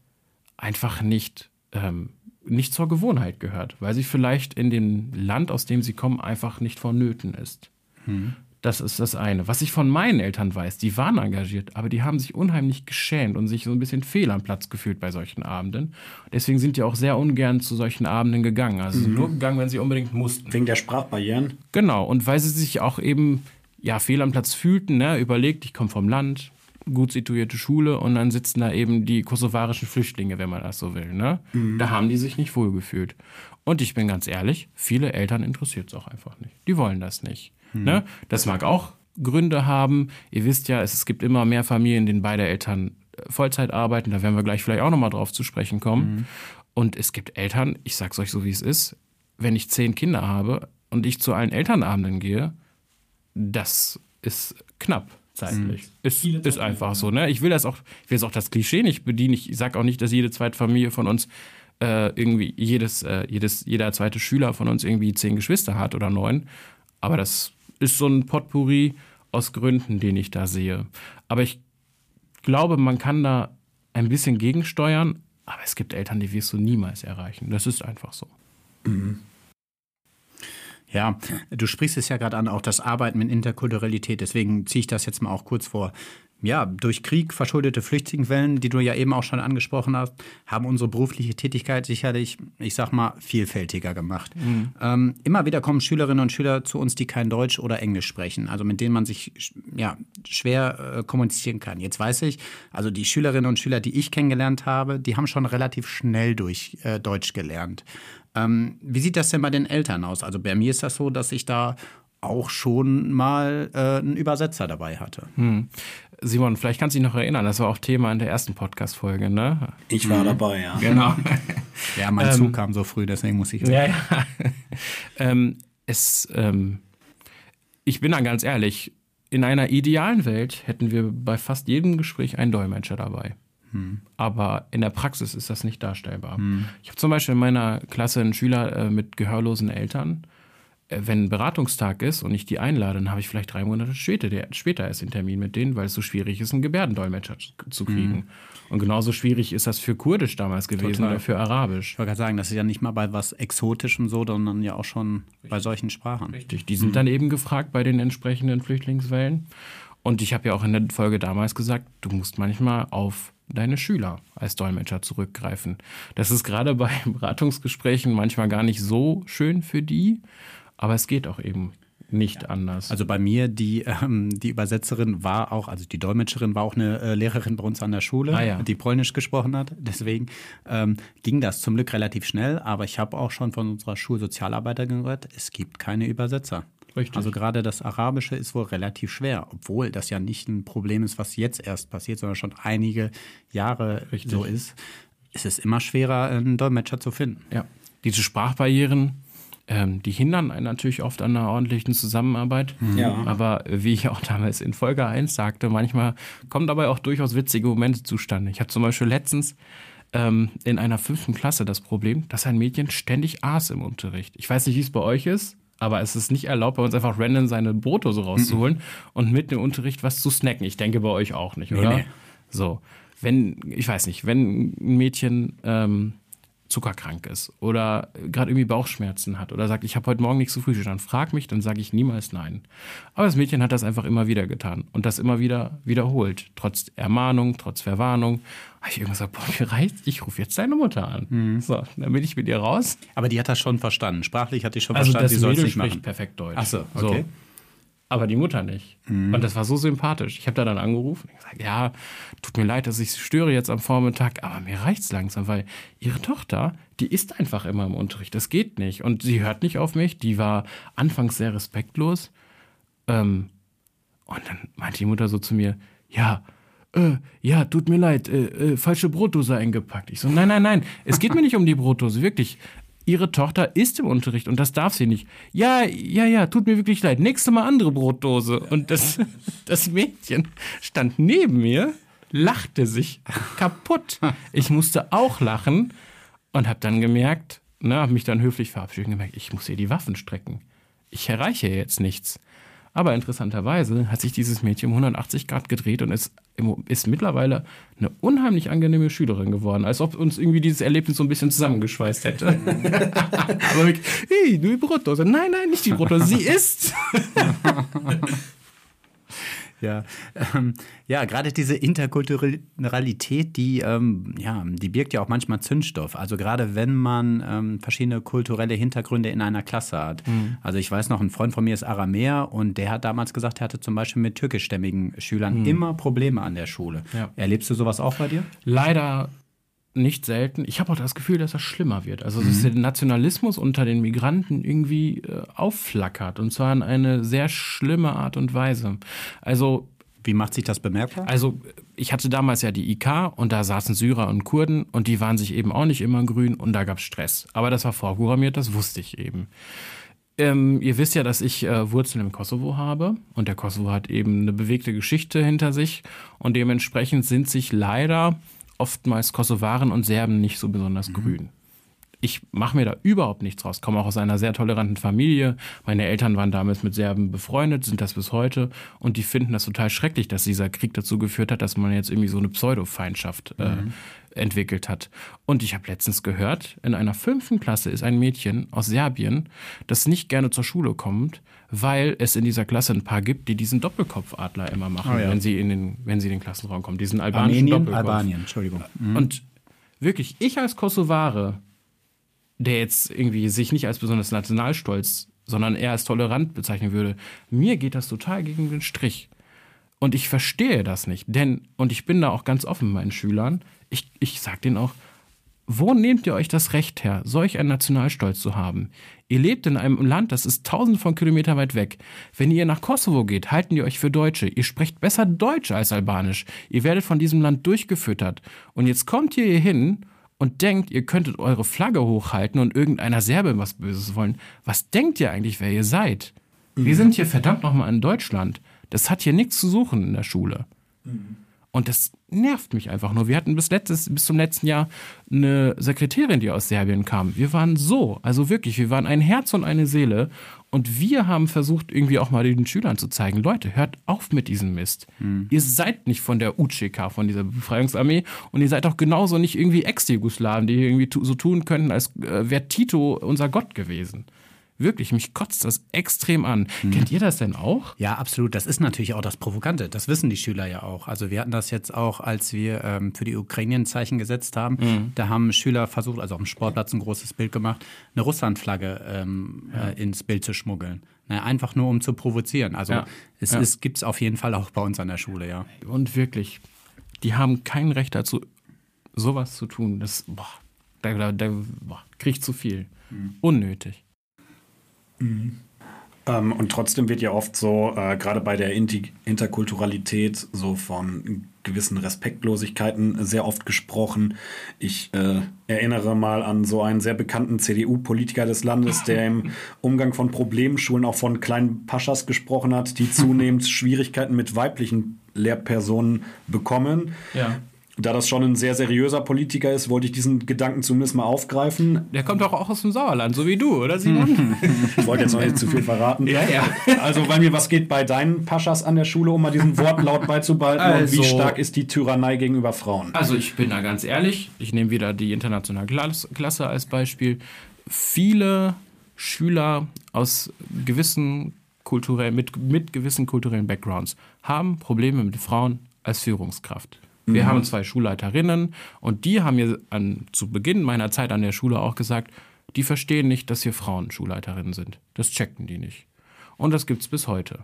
einfach nicht, ähm, nicht zur Gewohnheit gehört, weil sie vielleicht in dem Land, aus dem sie kommen, einfach nicht vonnöten ist. Hm. Das ist das eine. Was ich von meinen Eltern weiß, die waren engagiert, aber die haben sich unheimlich geschämt und sich so ein bisschen fehl am Platz gefühlt bei solchen Abenden. Deswegen sind die auch sehr ungern zu solchen Abenden gegangen. Also mhm. nur gegangen, wenn sie unbedingt mussten. Wegen der Sprachbarrieren? Genau. Und weil sie sich auch eben ja, fehl am Platz fühlten, ne? überlegt, ich komme vom Land, gut situierte Schule und dann sitzen da eben die kosovarischen Flüchtlinge, wenn man das so will. Ne? Mhm. Da haben die sich nicht wohlgefühlt. Und ich bin ganz ehrlich, viele Eltern interessiert es auch einfach nicht. Die wollen das nicht. Mhm. Ne? Das mag auch Gründe haben. Ihr wisst ja, es, gibt immer mehr Familien, in denen beide Eltern äh, Vollzeit arbeiten. Da werden wir gleich vielleicht auch nochmal drauf zu sprechen kommen. Mhm. Und es gibt Eltern, ich sag's euch so, wie es ist, wenn ich zehn Kinder habe und ich zu allen Elternabenden gehe, das ist knapp zeitlich. Mhm. Ist, ist einfach so. Ne? Ich will das auch, ich will jetzt auch das Klischee nicht bedienen. Ich sage auch nicht, dass jede zweite Familie von uns äh, irgendwie jedes, äh, jedes, jeder zweite Schüler von uns irgendwie zehn Geschwister hat oder neun. Aber das ist so ein Potpourri aus Gründen, den ich da sehe. Aber ich glaube, man kann da ein bisschen gegensteuern, aber es gibt Eltern, die wirst du niemals erreichen. Das ist einfach so. Mhm. Ja, du sprichst es ja gerade an, auch das Arbeiten mit Interkulturalität. Deswegen ziehe ich das jetzt mal auch kurz vor ja, durch Krieg verschuldete Flüchtlingswellen, die du ja eben auch schon angesprochen hast, haben unsere berufliche Tätigkeit sicherlich, ich sag mal, vielfältiger gemacht. Mhm. Ähm, immer wieder kommen Schülerinnen und Schüler zu uns, die kein Deutsch oder Englisch sprechen, also mit denen man sich ja, schwer äh, kommunizieren kann. Jetzt weiß ich, also die Schülerinnen und Schüler, die ich kennengelernt habe, die haben schon relativ schnell durch äh, Deutsch gelernt. Ähm, wie sieht das denn bei den Eltern aus? Also bei mir ist das so, dass ich da auch schon mal äh, einen Übersetzer dabei hatte. Hm. Simon, vielleicht kannst du dich noch erinnern, das war auch Thema in der ersten Podcast-Folge, ne? Ich war mhm. dabei, ja. Genau. [LAUGHS] ja, mein Zug ähm, kam so früh, deswegen muss ich. Ja, ja. [LAUGHS] ähm, es, ähm, ich bin dann ganz ehrlich, in einer idealen Welt hätten wir bei fast jedem Gespräch einen Dolmetscher dabei. Hm. Aber in der Praxis ist das nicht darstellbar. Hm. Ich habe zum Beispiel in meiner Klasse einen Schüler äh, mit gehörlosen Eltern äh, wenn Beratungstag ist und ich die einlade, dann habe ich vielleicht drei Monate später, der, später erst den Termin mit denen, weil es so schwierig ist, einen Gebärdendolmetscher zu kriegen. Mhm. Und genauso schwierig ist das für Kurdisch damals gewesen Total. oder für Arabisch. Ich wollte gerade sagen, das ist ja nicht mal bei was Exotischem so, sondern ja auch schon Richtig. bei solchen Sprachen. Richtig, die sind mhm. dann eben gefragt bei den entsprechenden Flüchtlingswellen. Und ich habe ja auch in der Folge damals gesagt, du musst manchmal auf deine Schüler als Dolmetscher zurückgreifen. Das ist gerade bei [LAUGHS] Beratungsgesprächen manchmal gar nicht so schön für die, aber es geht auch eben nicht ja. anders. Also bei mir, die, ähm, die Übersetzerin war auch, also die Dolmetscherin war auch eine äh, Lehrerin bei uns an der Schule, ah, ja. die Polnisch gesprochen hat. Deswegen ähm, ging das zum Glück relativ schnell. Aber ich habe auch schon von unserer Schulsozialarbeiterin gehört, es gibt keine Übersetzer. Richtig. Also gerade das Arabische ist wohl relativ schwer, obwohl das ja nicht ein Problem ist, was jetzt erst passiert, sondern schon einige Jahre Richtig. so ist. Es ist immer schwerer, einen Dolmetscher zu finden. Ja. Diese Sprachbarrieren ähm, die hindern einen natürlich oft an einer ordentlichen Zusammenarbeit. Mhm. Ja. Aber wie ich auch damals in Folge 1 sagte, manchmal kommen dabei auch durchaus witzige Momente zustande. Ich habe zum Beispiel letztens ähm, in einer fünften Klasse das Problem, dass ein Mädchen ständig aß im Unterricht. Ich weiß nicht, wie es bei euch ist. Aber es ist nicht erlaubt, bei uns einfach random seine Brotdose rauszuholen mhm. und mit dem Unterricht was zu snacken. Ich denke bei euch auch nicht, oder? Nee, nee. So. Wenn, ich weiß nicht, wenn ein Mädchen ähm, zuckerkrank ist oder gerade irgendwie Bauchschmerzen hat oder sagt, ich habe heute Morgen nichts zu früh, dann frag mich, dann sage ich niemals nein. Aber das Mädchen hat das einfach immer wieder getan und das immer wieder wiederholt, trotz Ermahnung, trotz Verwarnung. Habe ich irgendwas gesagt, boah, mir reicht, ich rufe jetzt deine Mutter an. Mhm. So, dann bin ich mit ihr raus. Aber die hat das schon verstanden. Sprachlich hat die schon also verstanden, sie soll es nicht machen. perfekt Deutsch. Ach so, okay. So aber die Mutter nicht. Mhm. Und das war so sympathisch. Ich habe da dann angerufen und gesagt, ja, tut mir leid, dass ich störe jetzt am Vormittag, aber mir reicht's langsam, weil ihre Tochter, die ist einfach immer im Unterricht. Das geht nicht. Und sie hört nicht auf mich. Die war anfangs sehr respektlos. Ähm, und dann meinte die Mutter so zu mir, ja, äh, ja, tut mir leid, äh, äh, falsche Brotdose eingepackt. Ich so, nein, nein, nein, es geht mir nicht um die Brotdose, wirklich ihre Tochter ist im Unterricht und das darf sie nicht. Ja, ja, ja, tut mir wirklich leid. Nächste Mal andere Brotdose. Und das, [LAUGHS] das Mädchen stand neben mir, lachte sich kaputt. Ich musste auch lachen und habe dann gemerkt, ne, habe mich dann höflich verabschiedet und gemerkt, ich muss ihr die Waffen strecken. Ich erreiche jetzt nichts. Aber interessanterweise hat sich dieses Mädchen um 180 Grad gedreht und ist, ist mittlerweile eine unheimlich angenehme Schülerin geworden, als ob uns irgendwie dieses Erlebnis so ein bisschen zusammengeschweißt hätte. [LAUGHS] Aber hey, du Brotdose. Nein, nein, nicht die Brotdose, sie ist. [LAUGHS] Ja, ähm, ja gerade diese Interkulturalität, die, ähm, ja, die birgt ja auch manchmal Zündstoff. Also gerade wenn man ähm, verschiedene kulturelle Hintergründe in einer Klasse hat. Mhm. Also ich weiß noch, ein Freund von mir ist Aramäer und der hat damals gesagt, er hatte zum Beispiel mit türkischstämmigen Schülern mhm. immer Probleme an der Schule. Ja. Erlebst du sowas auch bei dir? Leider nicht selten. Ich habe auch das Gefühl, dass das schlimmer wird. Also, dass mhm. der Nationalismus unter den Migranten irgendwie äh, aufflackert. Und zwar in eine sehr schlimme Art und Weise. Also. Wie macht sich das bemerkbar? Also, ich hatte damals ja die IK und da saßen Syrer und Kurden und die waren sich eben auch nicht immer grün und da gab es Stress. Aber das war vorprogrammiert, das wusste ich eben. Ähm, ihr wisst ja, dass ich äh, Wurzeln im Kosovo habe und der Kosovo hat eben eine bewegte Geschichte hinter sich und dementsprechend sind sich leider oftmals Kosovaren und Serben nicht so besonders mhm. grün. Ich mache mir da überhaupt nichts draus. Komme auch aus einer sehr toleranten Familie. Meine Eltern waren damals mit Serben befreundet, sind das bis heute. Und die finden das total schrecklich, dass dieser Krieg dazu geführt hat, dass man jetzt irgendwie so eine Pseudo-Feindschaft äh, mhm. entwickelt hat. Und ich habe letztens gehört, in einer fünften Klasse ist ein Mädchen aus Serbien, das nicht gerne zur Schule kommt, weil es in dieser Klasse ein paar gibt, die diesen Doppelkopfadler immer machen, oh ja. wenn, sie in den, wenn sie in den Klassenraum kommen. Diesen albanischen Armenien, Doppelkopf. Albanien, Entschuldigung. Mhm. Und wirklich, ich als Kosovare, der jetzt irgendwie sich nicht als besonders nationalstolz, sondern eher als tolerant bezeichnen würde, mir geht das total gegen den Strich. Und ich verstehe das nicht. Denn, und ich bin da auch ganz offen mit meinen Schülern, ich, ich sage denen auch, Wo nehmt ihr euch das Recht her, solch einen Nationalstolz zu haben? Ihr lebt in einem Land, das ist tausend von Kilometern weit weg. Wenn ihr nach Kosovo geht, halten die euch für Deutsche. Ihr sprecht besser Deutsch als Albanisch. Ihr werdet von diesem Land durchgefüttert. Und jetzt kommt ihr hier hin und denkt, ihr könntet eure Flagge hochhalten und irgendeiner Serbe was Böses wollen. Was denkt ihr eigentlich, wer ihr seid? Wir Mhm. sind hier verdammt nochmal in Deutschland. Das hat hier nichts zu suchen in der Schule. Mhm. Und das nervt mich einfach nur. Wir hatten bis, letztes, bis zum letzten Jahr eine Sekretärin, die aus Serbien kam. Wir waren so, also wirklich, wir waren ein Herz und eine Seele. Und wir haben versucht, irgendwie auch mal den Schülern zu zeigen, Leute, hört auf mit diesem Mist. Ihr seid nicht von der UCK, von dieser Befreiungsarmee. Und ihr seid auch genauso nicht irgendwie Ex-Jugoslawen, die irgendwie so tun könnten, als äh, wäre Tito unser Gott gewesen. Wirklich, mich kotzt das extrem an. Kennt ihr das denn auch? Ja, absolut. Das ist natürlich auch das Provokante. Das wissen die Schüler ja auch. Also wir hatten das jetzt auch, als wir ähm, für die Ukraine ein Zeichen gesetzt haben. Da haben Schüler versucht, also auf dem Sportplatz ein großes Bild gemacht, eine Russlandflagge ähm, äh, ins Bild zu schmuggeln. Naja, einfach nur, um zu provozieren. Also Ja. es Ja. gibt es auf jeden Fall auch bei uns an der Schule, ja. Und wirklich, die haben kein Recht dazu, sowas zu tun. Das, boah, da, da, da boah, kriegt zu viel. Unnötig. Ähm, und trotzdem wird ja oft so, äh, gerade bei der Inti Interkulturalität, so von gewissen Respektlosigkeiten sehr oft gesprochen. Ich äh, erinnere mal an so einen sehr bekannten CDU-Politiker des Landes, der im [LAUGHS] Umgang von Problemschulen auch von kleinen Paschas gesprochen hat, die zunehmend Schwierigkeiten mit weiblichen Lehrpersonen bekommen. Ja. Da das schon ein sehr seriöser Politiker ist, wollte ich diesen Gedanken zumindest mal aufgreifen. Der kommt doch auch aus dem Sauerland, so wie du, oder Simon? [LAUGHS] Ich wollte jetzt noch nicht zu viel verraten. Ja, ja. Also, bei mir, was geht bei deinen Paschas an der Schule, um mal diesen Wortlaut beizubehalten? und Also- wie stark ist die Tyrannei gegenüber Frauen? Also ich bin da ganz ehrlich, ich nehme wieder die internationale Klas- Klasse als Beispiel. Viele Schüler aus gewissen kulturellen, mit, mit gewissen kulturellen Backgrounds haben Probleme mit Frauen als Führungskraft. Wir haben zwei Schulleiterinnen und die haben mir an, zu Beginn meiner Zeit an der Schule auch gesagt, die verstehen nicht, dass hier Frauen Schulleiterinnen sind. Das checken die nicht. Und das gibt's bis heute.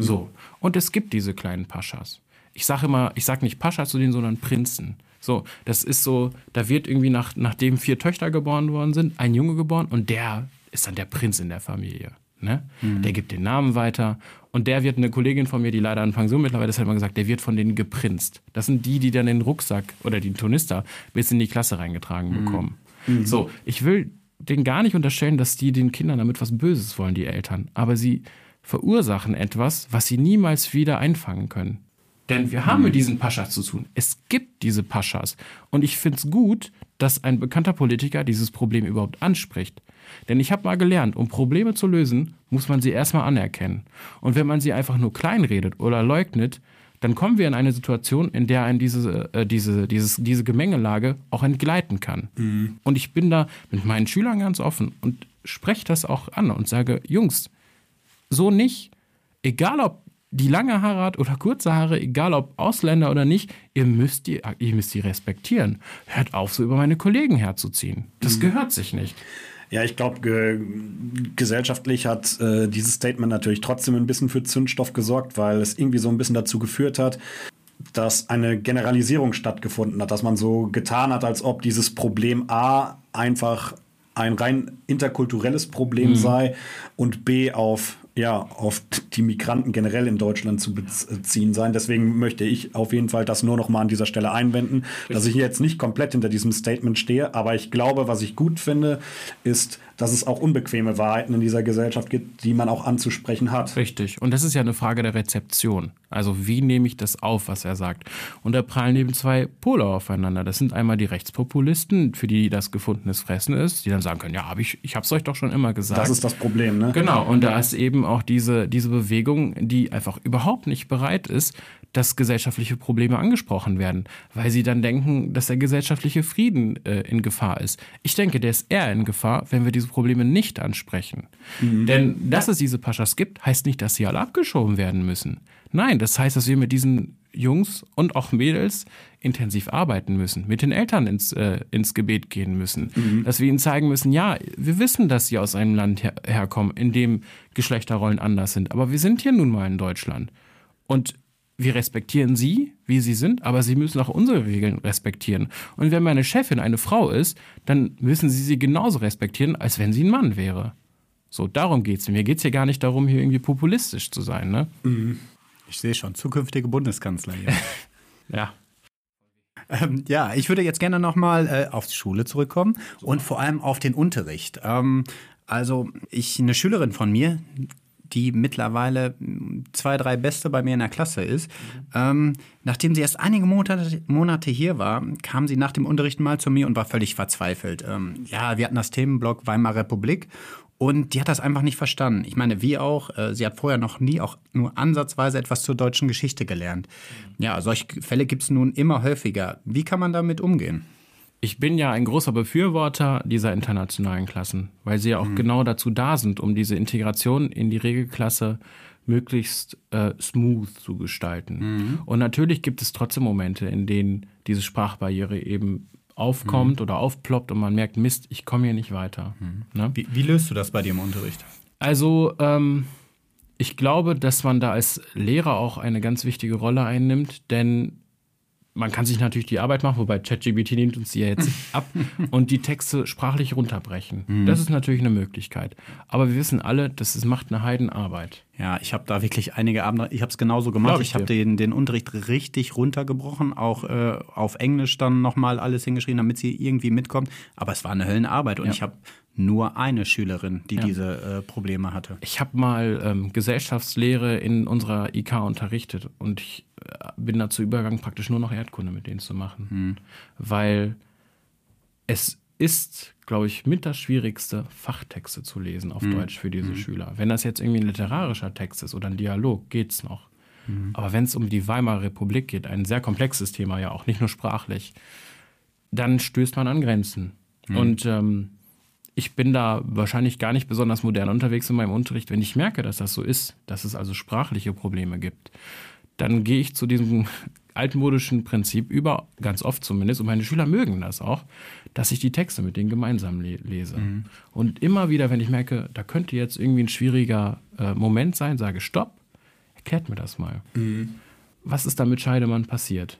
So. Und es gibt diese kleinen Paschas. Ich sage immer, ich sage nicht Pascha zu denen, sondern Prinzen. So, das ist so, da wird irgendwie nach, nachdem vier Töchter geboren worden sind, ein Junge geboren und der ist dann der Prinz in der Familie. Ne? Der gibt den Namen weiter und der wird, eine Kollegin von mir, die leider in Pension mittlerweile ist, hat immer gesagt, der wird von denen geprinzt. Das sind die, die dann den Rucksack oder den Turnister bis in die Klasse reingetragen bekommen. So, ich will denen gar nicht unterstellen, dass die den Kindern damit was Böses wollen, die Eltern. Aber sie verursachen etwas, was sie niemals wieder einfangen können. Denn wir haben mit diesen Paschas zu tun. Es gibt diese Paschas. Und ich finde es gut, dass ein bekannter Politiker dieses Problem überhaupt anspricht. Denn ich habe mal gelernt, um Probleme zu lösen, muss man sie erstmal anerkennen. Und wenn man sie einfach nur kleinredet oder leugnet, dann kommen wir in eine Situation, in der ein diese, äh, diese, dieses, diese Gemengelage auch entgleiten kann. Und ich bin da mit meinen Schülern ganz offen und spreche das auch an und sage, Jungs, so nicht. Egal ob die lange Haare hat oder kurze Haare, egal ob Ausländer oder nicht, ihr müsst die, ihr müsst die respektieren. Hört auf, so über meine Kollegen herzuziehen. Das gehört sich nicht. Ja, ich glaube, ge gesellschaftlich hat äh, dieses Statement natürlich trotzdem ein bisschen für Zündstoff gesorgt, weil es irgendwie so ein bisschen dazu geführt hat, dass eine Generalisierung stattgefunden hat, dass man so getan hat, als ob dieses Problem A einfach ein rein interkulturelles Problem sei und B auf ja, auf die Migranten generell in Deutschland zu beziehen sein. Deswegen möchte ich auf jeden Fall das nur noch mal an dieser Stelle einwenden, dass ich jetzt nicht komplett hinter diesem Statement stehe, aber ich glaube, was ich gut finde, ist, dass es auch unbequeme Wahrheiten in dieser Gesellschaft gibt, die man auch anzusprechen hat. Richtig. Und das ist ja eine Frage der Rezeption. Also wie nehme ich das auf, was er sagt? Und da prallen eben zwei Pole aufeinander. Das sind einmal die Rechtspopulisten, für die das gefundenes Fressen ist, die dann sagen können, ja, hab ich, ich habe es euch doch schon immer gesagt. Das ist das Problem, ne? Genau, und da ist eben auch diese, diese Bewegung, die einfach überhaupt nicht bereit ist, dass gesellschaftliche Probleme angesprochen werden, weil sie dann denken, dass der gesellschaftliche Frieden äh, in Gefahr ist. Ich denke, der ist eher in Gefahr, wenn wir diese Probleme nicht ansprechen. Denn dass es diese Paschas gibt, heißt nicht, dass sie alle abgeschoben werden müssen. Nein, das heißt, dass wir mit diesen Jungs und auch Mädels intensiv arbeiten müssen, mit den Eltern ins, äh, ins Gebet gehen müssen, dass wir ihnen zeigen müssen, ja, wir wissen, dass sie aus einem Land her herkommen, in dem Geschlechterrollen anders sind, aber wir sind hier nun mal in Deutschland. Und wir respektieren sie, wie sie sind, aber sie müssen auch unsere Regeln respektieren. Und wenn meine Chefin eine Frau ist, dann müssen sie sie genauso respektieren, als wenn sie ein Mann wäre. So, darum geht's. Mir geht's hier gar nicht darum, hier irgendwie populistisch zu sein, ne? Ich sehe schon, zukünftige Bundeskanzler hier. [LAUGHS] Ja. Ähm, ja, ich würde jetzt gerne nochmal äh, auf die Schule zurückkommen und vor allem auf den Unterricht. Ähm, also ich, eine Schülerin von mir, die mittlerweile mh, zwei, drei Beste bei mir in der Klasse ist, ähm, nachdem sie erst einige Monate, Monate hier war, kam sie nach dem Unterricht mal zu mir und war völlig verzweifelt. Ähm, ja, wir hatten das Themenblock Weimarer Republik und die hat das einfach nicht verstanden. Ich meine, wie auch, äh, sie hat vorher noch nie auch nur ansatzweise etwas zur deutschen Geschichte gelernt. Ja, solche Fälle gibt es nun immer häufiger. Wie kann man damit umgehen? Ich bin ja ein großer Befürworter dieser internationalen Klassen, weil sie ja auch genau dazu da sind, um diese Integration in die Regelklasse möglichst äh, smooth zu gestalten. Und natürlich gibt es trotzdem Momente, in denen diese Sprachbarriere eben aufkommt oder aufploppt und man merkt, Mist, ich komme hier nicht weiter. Ne? Wie, wie löst du das bei dir im Unterricht? Also, ähm, ich glaube, dass man da als Lehrer auch eine ganz wichtige Rolle einnimmt, denn man kann sich natürlich die Arbeit machen, wobei ChatGPT nimmt uns die ja jetzt [LAUGHS] ab und die Texte sprachlich runterbrechen. Das ist natürlich eine Möglichkeit. Aber wir wissen alle, das ist, macht eine Heidenarbeit. Ja, ich habe da wirklich einige Abende, ich habe es genauso gemacht. Glaub Ich, ich habe den, den Unterricht richtig runtergebrochen, auch äh, auf Englisch dann nochmal alles hingeschrieben, damit sie irgendwie mitkommt. Aber es war eine Höllenarbeit und Ja. ich habe nur eine Schülerin, die Ja. diese äh, Probleme hatte. Ich habe mal ähm, Gesellschaftslehre in unserer IK unterrichtet und ich äh, bin dazu übergegangen, praktisch nur noch Erdkunde mit denen zu machen. Weil es ist, glaube ich, mit das Schwierigste, Fachtexte zu lesen auf Deutsch für diese Schüler. Wenn das jetzt irgendwie ein literarischer Text ist oder ein Dialog, geht's noch. Aber wenn es um die Weimarer Republik geht, ein sehr komplexes Thema ja auch, nicht nur sprachlich, dann stößt man an Grenzen. Und ähm, ich bin da wahrscheinlich gar nicht besonders modern unterwegs in meinem Unterricht. Wenn ich merke, dass das so ist, dass es also sprachliche Probleme gibt, dann gehe ich zu diesem [LAUGHS] altmodischen Prinzip über, ganz oft zumindest, und meine Schüler mögen das auch, dass ich die Texte mit denen gemeinsam le lese. Und immer wieder, wenn ich merke, da könnte jetzt irgendwie ein schwieriger äh, Moment sein, sage Stopp, erklärt mir das mal. Was ist da mit Scheidemann passiert?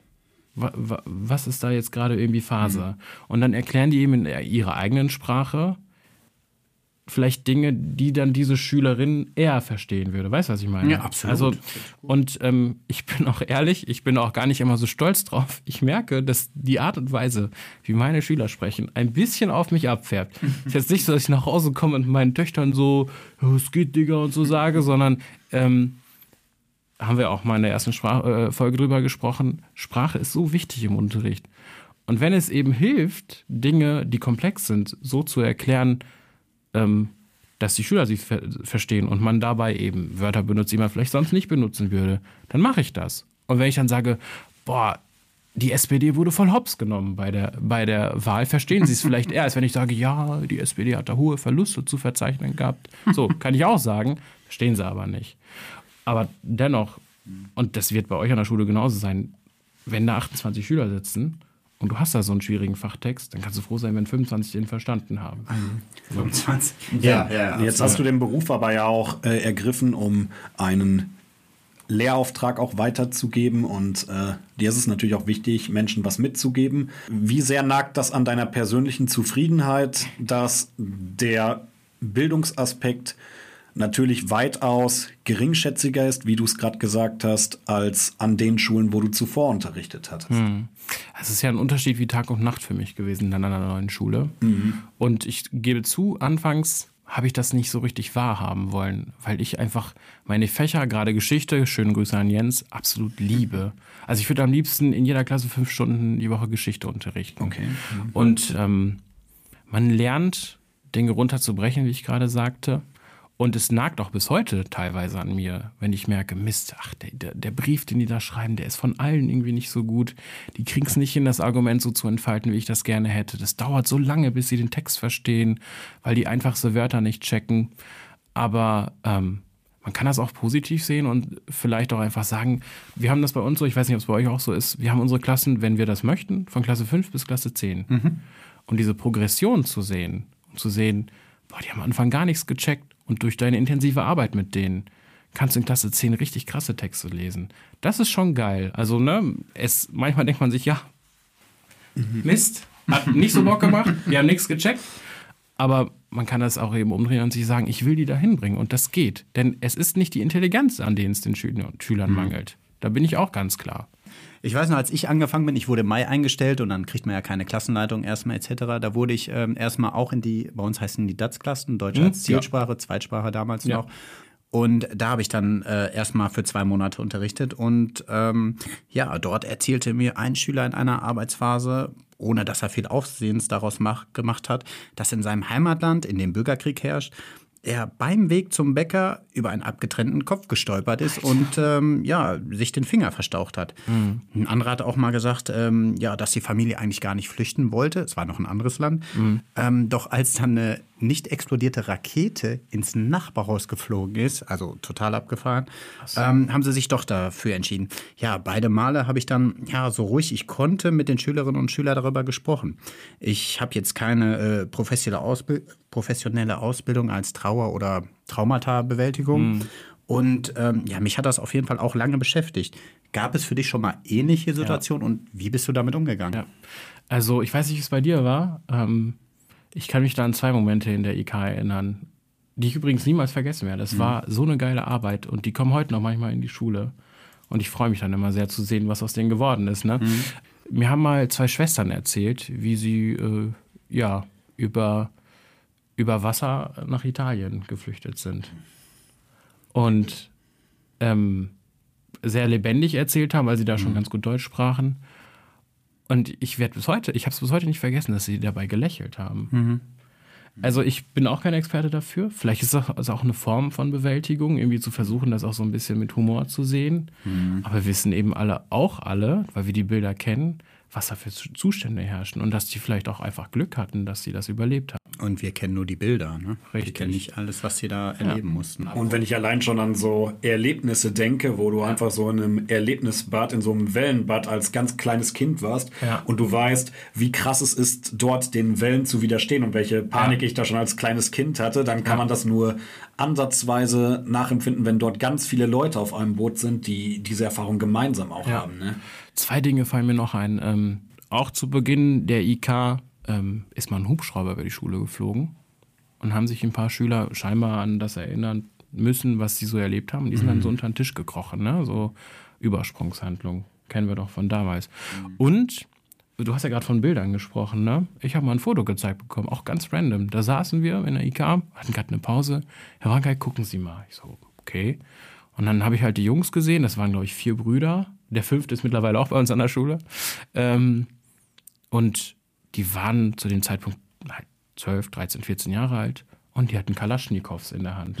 Wa- wa- Was ist da jetzt gerade irgendwie Phase? Und dann erklären die ihm in ihrer eigenen Sprache vielleicht Dinge, die dann diese Schülerin eher verstehen würde. Weißt du, was ich meine? Ja, absolut. Also, und ähm, ich bin auch ehrlich, ich bin auch gar nicht immer so stolz drauf. Ich merke, dass die Art und Weise, wie meine Schüler sprechen, ein bisschen auf mich abfärbt. [LAUGHS] ist jetzt nicht so, dass ich nach Hause komme und meinen Töchtern so, "Ja, es geht, Digga, und so sage, sondern ähm, haben wir auch mal in der ersten Sprach äh, Folge drüber gesprochen. Sprache ist so wichtig im Unterricht. Und wenn es eben hilft, Dinge, die komplex sind, so zu erklären, ähm, dass die Schüler sie ver verstehen und man dabei eben Wörter benutzt, die man vielleicht sonst nicht benutzen würde, dann mache ich das. Und wenn ich dann sage, boah, die SPD wurde voll hops genommen bei der, bei der Wahl, verstehen sie es vielleicht eher, als wenn ich sage, ja, die SPD hat da hohe Verluste zu verzeichnen gehabt. So, kann ich auch sagen, verstehen sie aber nicht. Aber dennoch, und das wird bei euch an der Schule genauso sein, wenn da 28 Schüler sitzen und du hast da so einen schwierigen Fachtext, dann kannst du froh sein, wenn 25 den verstanden haben. 25. Ja, jetzt hast du den Beruf aber ja auch äh, ergriffen, um einen Lehrauftrag auch weiterzugeben und äh, dir ist es natürlich auch wichtig, Menschen was mitzugeben. Wie sehr nagt das an deiner persönlichen Zufriedenheit, dass der Bildungsaspekt natürlich weitaus geringschätziger ist, wie du es gerade gesagt hast, als an den Schulen, wo du zuvor unterrichtet hattest? Es ist ja ein Unterschied wie Tag und Nacht für mich gewesen an einer neuen Schule. Und ich gebe zu, anfangs habe ich das nicht so richtig wahrhaben wollen, weil ich einfach meine Fächer, gerade Geschichte, schöne Grüße an Jens, absolut liebe. Also ich würde am liebsten in jeder Klasse fünf Stunden die Woche Geschichte unterrichten. Okay. Und ähm, man lernt, Dinge runterzubrechen, wie ich gerade sagte. Und es nagt auch bis heute teilweise an mir, wenn ich merke, Mist, ach, der, der, der Brief, den die da schreiben, der ist von allen irgendwie nicht so gut. Die kriegen es nicht hin, das Argument so zu entfalten, wie ich das gerne hätte. Das dauert so lange, bis sie den Text verstehen, weil die einfachste Wörter nicht checken. Aber ähm, man kann das auch positiv sehen und vielleicht auch einfach sagen, wir haben das bei uns so, ich weiß nicht, ob es bei euch auch so ist, wir haben unsere Klassen, wenn wir das möchten, von Klasse 5 bis Klasse 10. Und diese Progression zu sehen und zu sehen, boah, die haben am Anfang gar nichts gecheckt und durch deine intensive Arbeit mit denen kannst du in Klasse 10 richtig krasse Texte lesen. Das ist schon geil. Also, ne, es, manchmal denkt man sich, ja, Mist, hat nicht so Bock gemacht, wir haben nichts gecheckt. Aber man kann das auch eben umdrehen und sich sagen, ich will die da hinbringen und das geht. Denn es ist nicht die Intelligenz, an denen es den Schülern mangelt. Da bin ich auch ganz klar. Ich weiß noch, als ich angefangen bin, ich wurde im Mai eingestellt und dann kriegt man ja keine Klassenleitung erstmal etc. Da wurde ich ähm, erstmal auch in die, bei uns heißen die DATS-Klassen, Deutsch Hm, als Zielsprache, Zweitsprache damals Ja. noch. Und da habe ich dann äh, erstmal für zwei Monate unterrichtet. Und ähm, ja, dort erzählte mir ein Schüler in einer Arbeitsphase, ohne dass er viel Aufsehens daraus mach, gemacht hat, dass in seinem Heimatland, in dem Bürgerkrieg herrscht, er beim Weg zum Bäcker über einen abgetrennten Kopf gestolpert ist und ähm, ja, sich den Finger verstaucht hat. Ein anderer hat auch mal gesagt, ähm, ja, dass die Familie eigentlich gar nicht flüchten wollte. Es war noch ein anderes Land. Ähm, doch als dann eine nicht explodierte Rakete ins Nachbarhaus geflogen ist, also total abgefahren, ähm, haben sie sich doch dafür entschieden. Ja, beide Male habe ich dann ja so ruhig ich konnte mit den Schülerinnen und Schülern darüber gesprochen. Ich habe jetzt keine äh, professionelle, Ausbild professionelle Ausbildung als Trauer- oder Traumata-Bewältigung. Und ähm, ja, mich hat das auf jeden Fall auch lange beschäftigt. Gab es für dich schon mal ähnliche Situationen und wie bist du damit umgegangen? Ja. Also, ich weiß nicht, wie es bei dir war. Ähm, ich kann mich da an zwei Momente in der IK erinnern, die ich übrigens niemals vergessen werde. Es war so eine geile Arbeit und die kommen heute noch manchmal in die Schule. Und ich freue mich dann immer sehr zu sehen, was aus denen geworden ist. Ne? Mir haben mal zwei Schwestern erzählt, wie sie äh, ja über, über Wasser nach Italien geflüchtet sind. Und ähm, sehr lebendig erzählt haben, weil sie da schon ganz gut Deutsch sprachen. Und ich werde bis heute, ich habe es bis heute nicht vergessen, dass sie dabei gelächelt haben. Also ich bin auch kein Experte dafür. Vielleicht ist das auch eine Form von Bewältigung, irgendwie zu versuchen, das auch so ein bisschen mit Humor zu sehen. Aber wir wissen eben alle, auch alle, weil wir die Bilder kennen, was da für Zustände herrschen und dass die vielleicht auch einfach Glück hatten, dass sie das überlebt haben. Und wir kennen nur die Bilder, ne? Wir Richtig. kennen nicht alles, was sie da erleben mussten. Und wenn ich allein schon an so Erlebnisse denke, wo du einfach so in einem Erlebnisbad, in so einem Wellenbad als ganz kleines Kind warst Ja. und du weißt, wie krass es ist, dort den Wellen zu widerstehen und welche Panik Ja. ich da schon als kleines Kind hatte, dann kann man das nur ansatzweise nachempfinden, wenn dort ganz viele Leute auf einem Boot sind, die diese Erfahrung gemeinsam auch Ja. haben. Ne? Zwei Dinge fallen mir noch ein. Ähm, auch zu Beginn der IK ähm, ist mal ein Hubschrauber über die Schule geflogen und haben sich ein paar Schüler scheinbar an das erinnern müssen, was sie so erlebt haben. Die sind dann so unter den Tisch gekrochen, ne? So Übersprungshandlung. Kennen wir doch von damals. Und du hast ja gerade von Bildern gesprochen, ne? Ich habe mal ein Foto gezeigt bekommen, auch ganz random. Da saßen wir in der IK, hatten gerade eine Pause. Herr Wankei, gucken Sie mal. Ich so, okay. Und dann habe ich halt die Jungs gesehen, das waren, glaube ich, vier Brüder. Der fünfte ist mittlerweile auch bei uns an der Schule. Ähm, und die waren zu dem Zeitpunkt halt 12, 13, 14 Jahre alt und die hatten Kalaschnikows in der Hand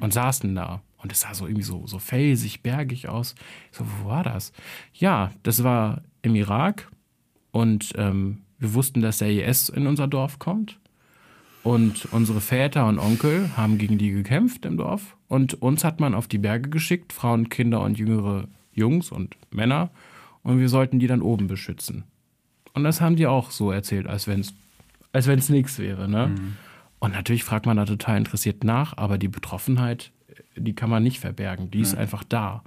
und saßen da. Und es sah so irgendwie so, so felsig, bergig aus. Ich so, wo war das? Ja, das war im Irak und ähm, wir wussten, dass der IS in unser Dorf kommt. Und unsere Väter und Onkel haben gegen die gekämpft im Dorf. Und uns hat man auf die Berge geschickt, Frauen, Kinder und jüngere Jungs und Männer. Und wir sollten die dann oben beschützen. Und das haben die auch so erzählt, als wenn es als wenn's nichts wäre. Ne? Und natürlich fragt man da total interessiert nach, aber die Betroffenheit, die kann man nicht verbergen. Die ist einfach da.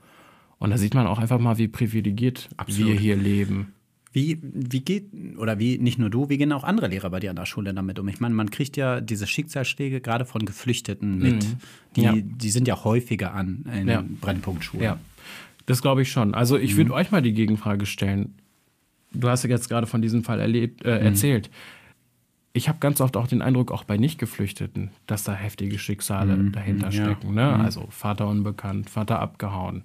Und da sieht man auch einfach mal, wie privilegiert wir hier leben. Wie, wie geht, oder wie nicht nur du, wie gehen auch andere Lehrer bei dir an der Schule damit um? Ich meine, man kriegt ja diese Schicksalsschläge gerade von Geflüchteten mit. Die, Ja. die sind ja häufiger an in Ja. Brennpunktschulen. Ja, das glaube ich schon. Also ich würde euch mal die Gegenfrage stellen. Du hast ja jetzt gerade von diesem Fall erlebt, äh, erzählt. Ich habe ganz oft auch den Eindruck, auch bei Nicht-Geflüchteten, dass da heftige Schicksale dahinter ja. stecken. Ne? Also Vater unbekannt, Vater abgehauen,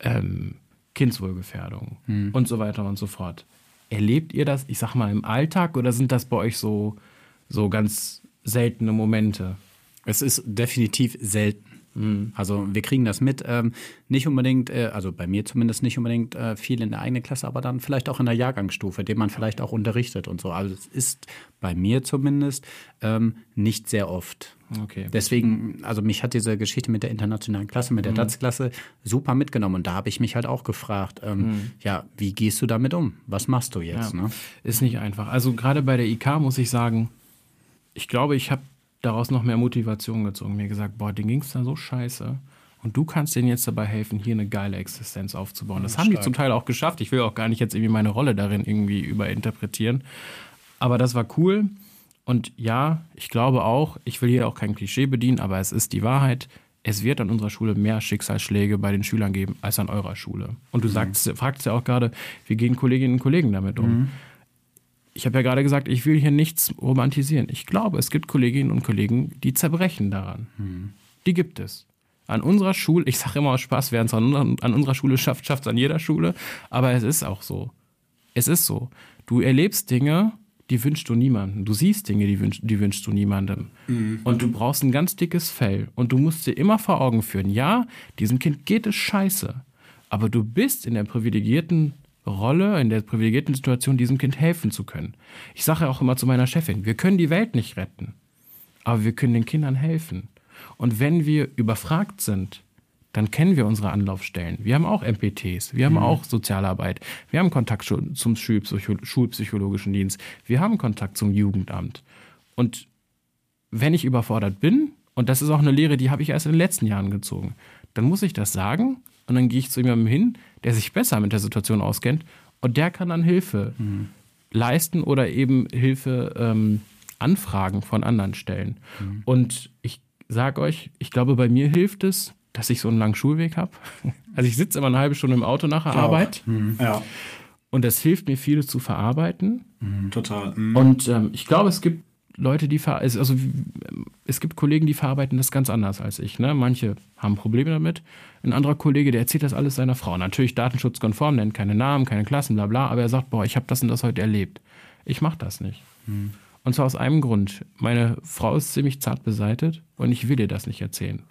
ähm, Kindswohlgefährdung und so weiter und so fort. Erlebt ihr das, ich sag mal, im Alltag oder sind das bei euch so, so ganz seltene Momente? Es ist definitiv selten. Also wir kriegen das mit, ähm, nicht unbedingt, äh, also bei mir zumindest nicht unbedingt äh, viel in der eigenen Klasse, aber dann vielleicht auch in der Jahrgangsstufe, den man vielleicht auch unterrichtet und so. Also es ist bei mir zumindest ähm, nicht sehr oft. Okay. Deswegen, also mich hat diese Geschichte mit der internationalen Klasse, mit der DATS-Klasse super mitgenommen. Und da habe ich mich halt auch gefragt, ähm, ja, wie gehst du damit um? Was machst du jetzt? Ja, Ne? Ist nicht einfach. Also gerade bei der IK muss ich sagen, ich glaube, ich habe daraus noch mehr Motivation gezogen. Mir gesagt, boah, denen ging es da so scheiße. Und du kannst denen jetzt dabei helfen, hier eine geile Existenz aufzubauen. Das haben die zum Teil auch geschafft. Ich will auch gar nicht jetzt irgendwie meine Rolle darin irgendwie überinterpretieren. Aber das war cool. Und ja, ich glaube auch, ich will hier auch kein Klischee bedienen, aber es ist die Wahrheit. Es wird an unserer Schule mehr Schicksalsschläge bei den Schülern geben als an eurer Schule. Und du sagst, fragst ja auch gerade, wie gehen Kolleginnen und Kollegen damit um? Ich habe ja gerade gesagt, ich will hier nichts romantisieren. Ich glaube, es gibt Kolleginnen und Kollegen, die zerbrechen daran. Die gibt es. An unserer Schule, ich sage immer aus Spaß, wer es an, an unserer Schule schafft, schafft es an jeder Schule. Aber es ist auch so. Es ist so. Du erlebst Dinge, die wünschst du niemandem. Du siehst Dinge, die, wünsch, die wünschst du niemandem. Und du brauchst ein ganz dickes Fell. Und du musst dir immer vor Augen führen, ja, diesem Kind geht es scheiße. Aber du bist in der privilegierten Rolle, in der privilegierten Situation, diesem Kind helfen zu können. Ich sage auch immer zu meiner Chefin, wir können die Welt nicht retten. Aber wir können den Kindern helfen. Und wenn wir überfragt sind, dann kennen wir unsere Anlaufstellen. Wir haben auch MPTs, wir haben auch Sozialarbeit, wir haben Kontakt zum Schulpsycho Schulpsychologischen Dienst, wir haben Kontakt zum Jugendamt. Und wenn ich überfordert bin, und das ist auch eine Lehre, die habe ich erst in den letzten Jahren gezogen, dann muss ich das sagen und dann gehe ich zu jemandem hin, der sich besser mit der Situation auskennt und der kann dann Hilfe leisten oder eben Hilfe ähm, anfragen von anderen Stellen. Und ich sage euch, ich glaube, bei mir hilft es, dass ich so einen langen Schulweg habe. [LAUGHS] Also ich sitze immer eine halbe Stunde im Auto nach der Arbeit Ja, und das hilft mir, vieles zu verarbeiten. total. Mhm. Und ähm, ich glaube, es gibt Leute, die also also, es gibt Kollegen, die verarbeiten das ganz anders als ich. Ne? Manche haben Probleme damit. Ein anderer Kollege, der erzählt das alles seiner Frau. Natürlich datenschutzkonform, nennt keine Namen, keine Klassen, bla bla, aber er sagt, boah, ich habe das und das heute erlebt. Ich mache das nicht. Und zwar aus einem Grund. Meine Frau ist ziemlich zart beseitet und ich will ihr das nicht erzählen.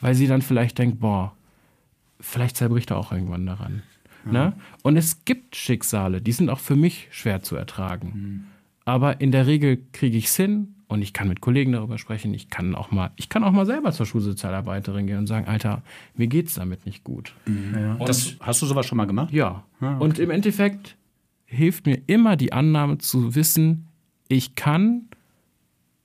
Weil sie dann vielleicht denkt, boah, vielleicht zerbricht er auch irgendwann daran. Ne? Und es gibt Schicksale, die sind auch für mich schwer zu ertragen. Aber in der Regel kriege ich es hin und ich kann mit Kollegen darüber sprechen. Ich kann auch mal, ich kann auch mal selber zur Schulsozialarbeiterin gehen und sagen, Alter, mir geht's damit nicht gut. Und Das, hast du sowas schon mal gemacht? ja. Und im Endeffekt hilft mir immer die Annahme zu wissen, ich kann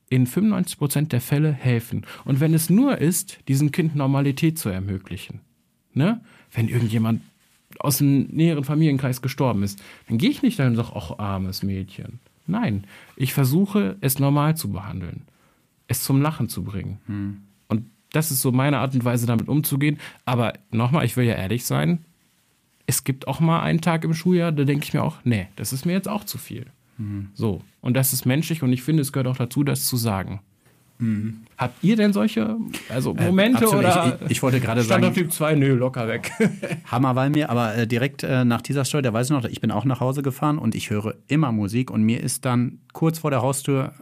in 95% der Fälle helfen. Und wenn es nur ist, diesem Kind Normalität zu ermöglichen. Ne? Wenn irgendjemand aus einem näheren Familienkreis gestorben ist, dann gehe ich nicht dahin und sage, ach, armes Mädchen. Nein, ich versuche, es normal zu behandeln, es zum Lachen zu bringen. Und das ist so meine Art und Weise, damit umzugehen. Aber nochmal, ich will ja ehrlich sein, es gibt auch mal einen Tag im Schuljahr, da denke ich mir auch, nee, das ist mir jetzt auch zu viel. So. Und das ist menschlich und ich finde, es gehört auch dazu, das zu sagen. Habt ihr denn solche also Momente absolut. oder Ich- ich- ich wollte gerade sagen- Standardtyp 2, nö, locker weg. [LAUGHS] Hammer war mir, aber äh, direkt äh, nach dieser Story, da weiß ich noch, ich bin auch nach Hause gefahren und ich höre immer Musik und mir ist dann kurz vor der Haustür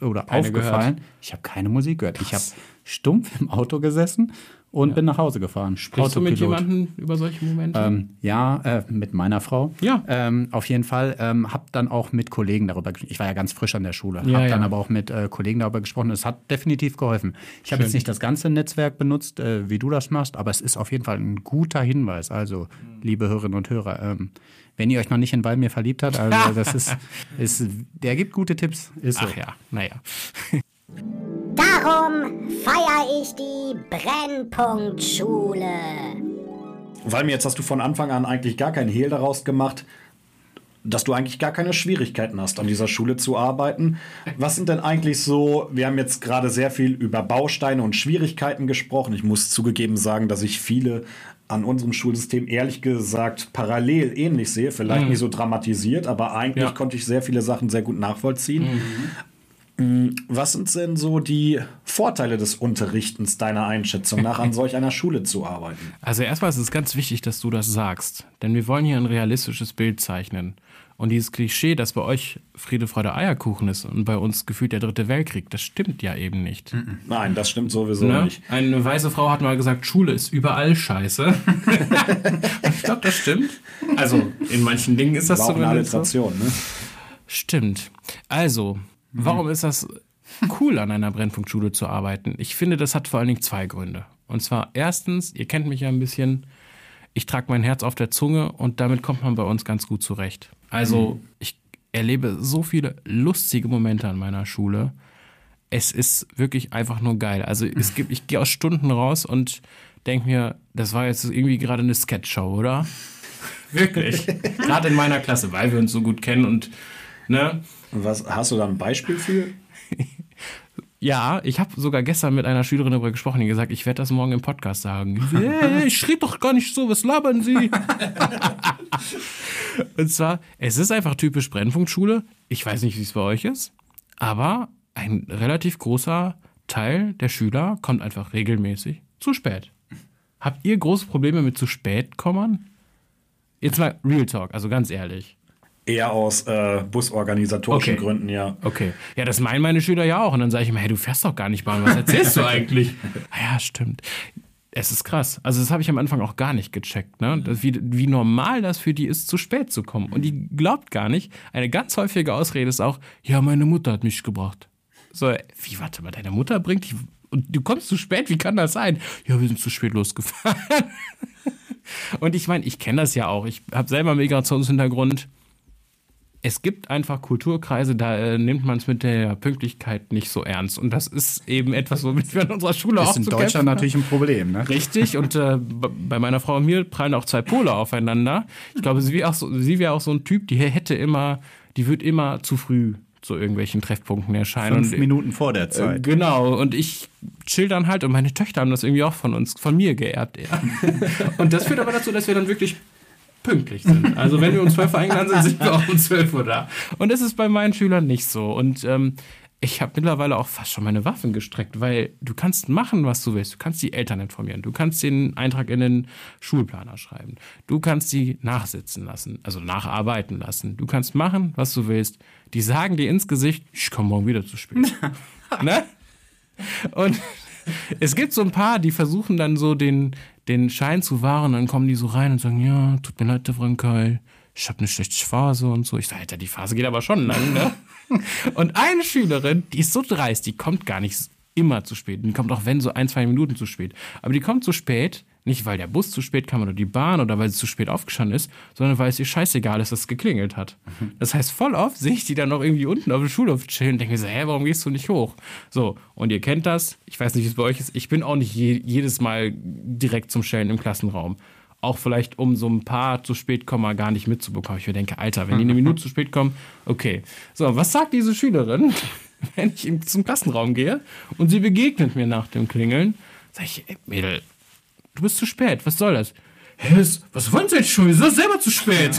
oder Keine aufgefallen, ich habe keine Musik gehört. Ich habe stumpf im Auto gesessen und bin nach Hause gefahren. Sprichst du mit jemandem über solche Momente? Ähm, ja, äh, mit meiner Frau. Ja. Ähm, auf jeden Fall. Ähm, hab dann auch mit Kollegen darüber gesprochen. Ich war ja ganz frisch an der Schule. Ja, hab dann ja. aber auch mit äh, Kollegen darüber gesprochen. Es hat definitiv geholfen. Ich habe jetzt nicht das ganze Netzwerk benutzt, äh, wie du das machst, aber es ist auf jeden Fall ein guter Hinweis. Also, liebe Hörerinnen und Hörer, ähm, wenn ihr euch noch nicht in Walmir verliebt habt, also das ist, [LAUGHS] ist, der gibt gute Tipps. Ist so. Ach ja, naja. [LAUGHS] Darum feiere ich die Brennpunktschule. Weil mir jetzt hast du von Anfang an eigentlich gar keinen Hehl daraus gemacht, dass du eigentlich gar keine Schwierigkeiten hast, an dieser Schule zu arbeiten. Was sind denn eigentlich so, wir haben jetzt gerade sehr viel über Bausteine und Schwierigkeiten gesprochen. Ich muss zugegeben sagen, dass ich viele an unserem Schulsystem ehrlich gesagt parallel ähnlich sehe. Vielleicht nicht so dramatisiert, aber eigentlich Ja. konnte ich sehr viele Sachen sehr gut nachvollziehen. Was sind denn so die Vorteile des Unterrichtens deiner Einschätzung nach, an [LAUGHS] solch einer Schule zu arbeiten? Also erstmal ist es ganz wichtig, dass du das sagst. Denn wir wollen hier ein realistisches Bild zeichnen. Und dieses Klischee, dass bei euch Friede, Freude, Eierkuchen ist und bei uns gefühlt der dritte Weltkrieg, das stimmt ja eben nicht. Nein, das stimmt sowieso Ne? nicht. Eine weiße Frau hat mal gesagt, Schule ist überall scheiße. [LAUGHS] [LAUGHS] Ich glaube, das stimmt. Also in manchen Dingen ist das auch eine zumindest so. Alliteration, ne? Stimmt. Also, warum ist das cool, an einer Brennpunktschule zu arbeiten? Ich finde, das hat vor allen Dingen zwei Gründe. Und zwar erstens, ihr kennt mich ja ein bisschen, ich trage mein Herz auf der Zunge und damit kommt man bei uns ganz gut zurecht. Also, ich erlebe so viele lustige Momente an meiner Schule. Es ist wirklich einfach nur geil. Also, es gibt, ich gehe aus Stunden raus und denke mir, das war jetzt irgendwie gerade eine Sketchshow, oder? Wirklich. Gerade in meiner Klasse, weil wir uns so gut kennen und ne? Was hast du da ein Beispiel für? [LAUGHS] Ja, ich habe sogar gestern mit einer Schülerin darüber gesprochen, die gesagt, ich werde das morgen im Podcast sagen. [LAUGHS] Hey, ich rede doch gar nicht so, was labern Sie? [LAUGHS] Und zwar, es ist einfach typisch Brennpunktschule. Ich weiß nicht, wie es bei euch ist, aber ein relativ großer Teil der Schüler kommt einfach regelmäßig zu spät. Habt ihr große Probleme mit zu spät kommen? Jetzt mal Real Talk, also ganz ehrlich. Eher aus äh, busorganisatorischen Okay. Gründen, ja. Okay. Ja, das meinen meine Schüler ja auch. Und dann sage ich immer, hey, du fährst doch gar nicht Bahn. Was erzählst [LAUGHS] du eigentlich? ah ja, stimmt. Es ist krass. Also das habe ich am Anfang auch gar nicht gecheckt, ne? Das, wie, wie normal das für die ist, zu spät zu kommen. Und die glaubt gar nicht. Eine ganz häufige Ausrede ist auch, ja, meine Mutter hat mich gebracht. So, wie, warte mal, deine Mutter bringt dich und du kommst zu spät, wie kann das sein? Ja, wir sind zu spät losgefahren. [LAUGHS] und ich meine, ich kenne das ja auch. Ich habe selber einen Migrationshintergrund es gibt einfach Kulturkreise, da äh, nimmt man es mit der Pünktlichkeit nicht so ernst. Und das ist eben etwas, womit wir in unserer Schule auch Ist in Deutschland kämpfen natürlich ein Problem, ne? Richtig, und äh, bei meiner Frau und mir prallen auch zwei Pole aufeinander. Ich glaube, sie wäre auch, so, sie wäre auch so ein Typ, die hätte immer, die wird immer zu früh zu irgendwelchen Treffpunkten erscheinen. Fünf und, Minuten vor der äh, Zeit. Genau, und ich chill dann halt und meine Töchter haben das irgendwie auch von uns, von mir geerbt eher. [LAUGHS] und das führt aber dazu, dass wir dann wirklich pünktlich sind. Also wenn wir um 12 Uhr eingeladen sind, sind wir auch um 12 Uhr da. Und das ist bei meinen Schülern nicht so. Und ähm, ich habe mittlerweile auch fast schon meine Waffen gestreckt, weil du kannst machen, was du willst. Du kannst die Eltern informieren. Du kannst den Eintrag in den Schulplaner schreiben. Du kannst sie nachsitzen lassen, also nacharbeiten lassen. Du kannst machen, was du willst. Die sagen dir ins Gesicht, ich komme morgen wieder zu spät. [LAUGHS] ne? Und es gibt so ein paar, die versuchen dann so den, den Schein zu wahren, dann kommen die so rein und sagen, ja, tut mir leid, der Frankel, ich habe eine schlechte Phase und so. Ich sage, Alter, die Phase geht aber schon lang, ne? [LAUGHS] und eine Schülerin, die ist so dreist, die kommt gar nicht immer zu spät. Die kommt auch wenn so ein, zwei Minuten zu spät. Aber die kommt zu spät, nicht weil der Bus zu spät kam oder die Bahn oder weil sie zu spät aufgestanden ist, sondern weil es ihr scheißegal ist, dass es geklingelt hat. Das heißt, voll oft sehe ich die dann noch irgendwie unten auf dem Schulhof chillen und denke mir so, hä, warum gehst du nicht hoch? So, und ihr kennt das, ich weiß nicht, wie es bei euch ist, ich bin auch nicht je, jedes Mal direkt zum Stellen im Klassenraum. Auch vielleicht, um so ein paar zu spät kommen, gar nicht mitzubekommen. Ich mir denke, Alter, wenn die eine Minute zu spät kommen, okay. So, was sagt diese Schülerin, [LAUGHS] wenn ich zum Klassenraum gehe und sie begegnet mir nach dem Klingeln? Sag ich, ey, Mädel, du bist zu spät, was soll das? Hä, was, was wollen Sie jetzt schon? Sie sind selber zu spät.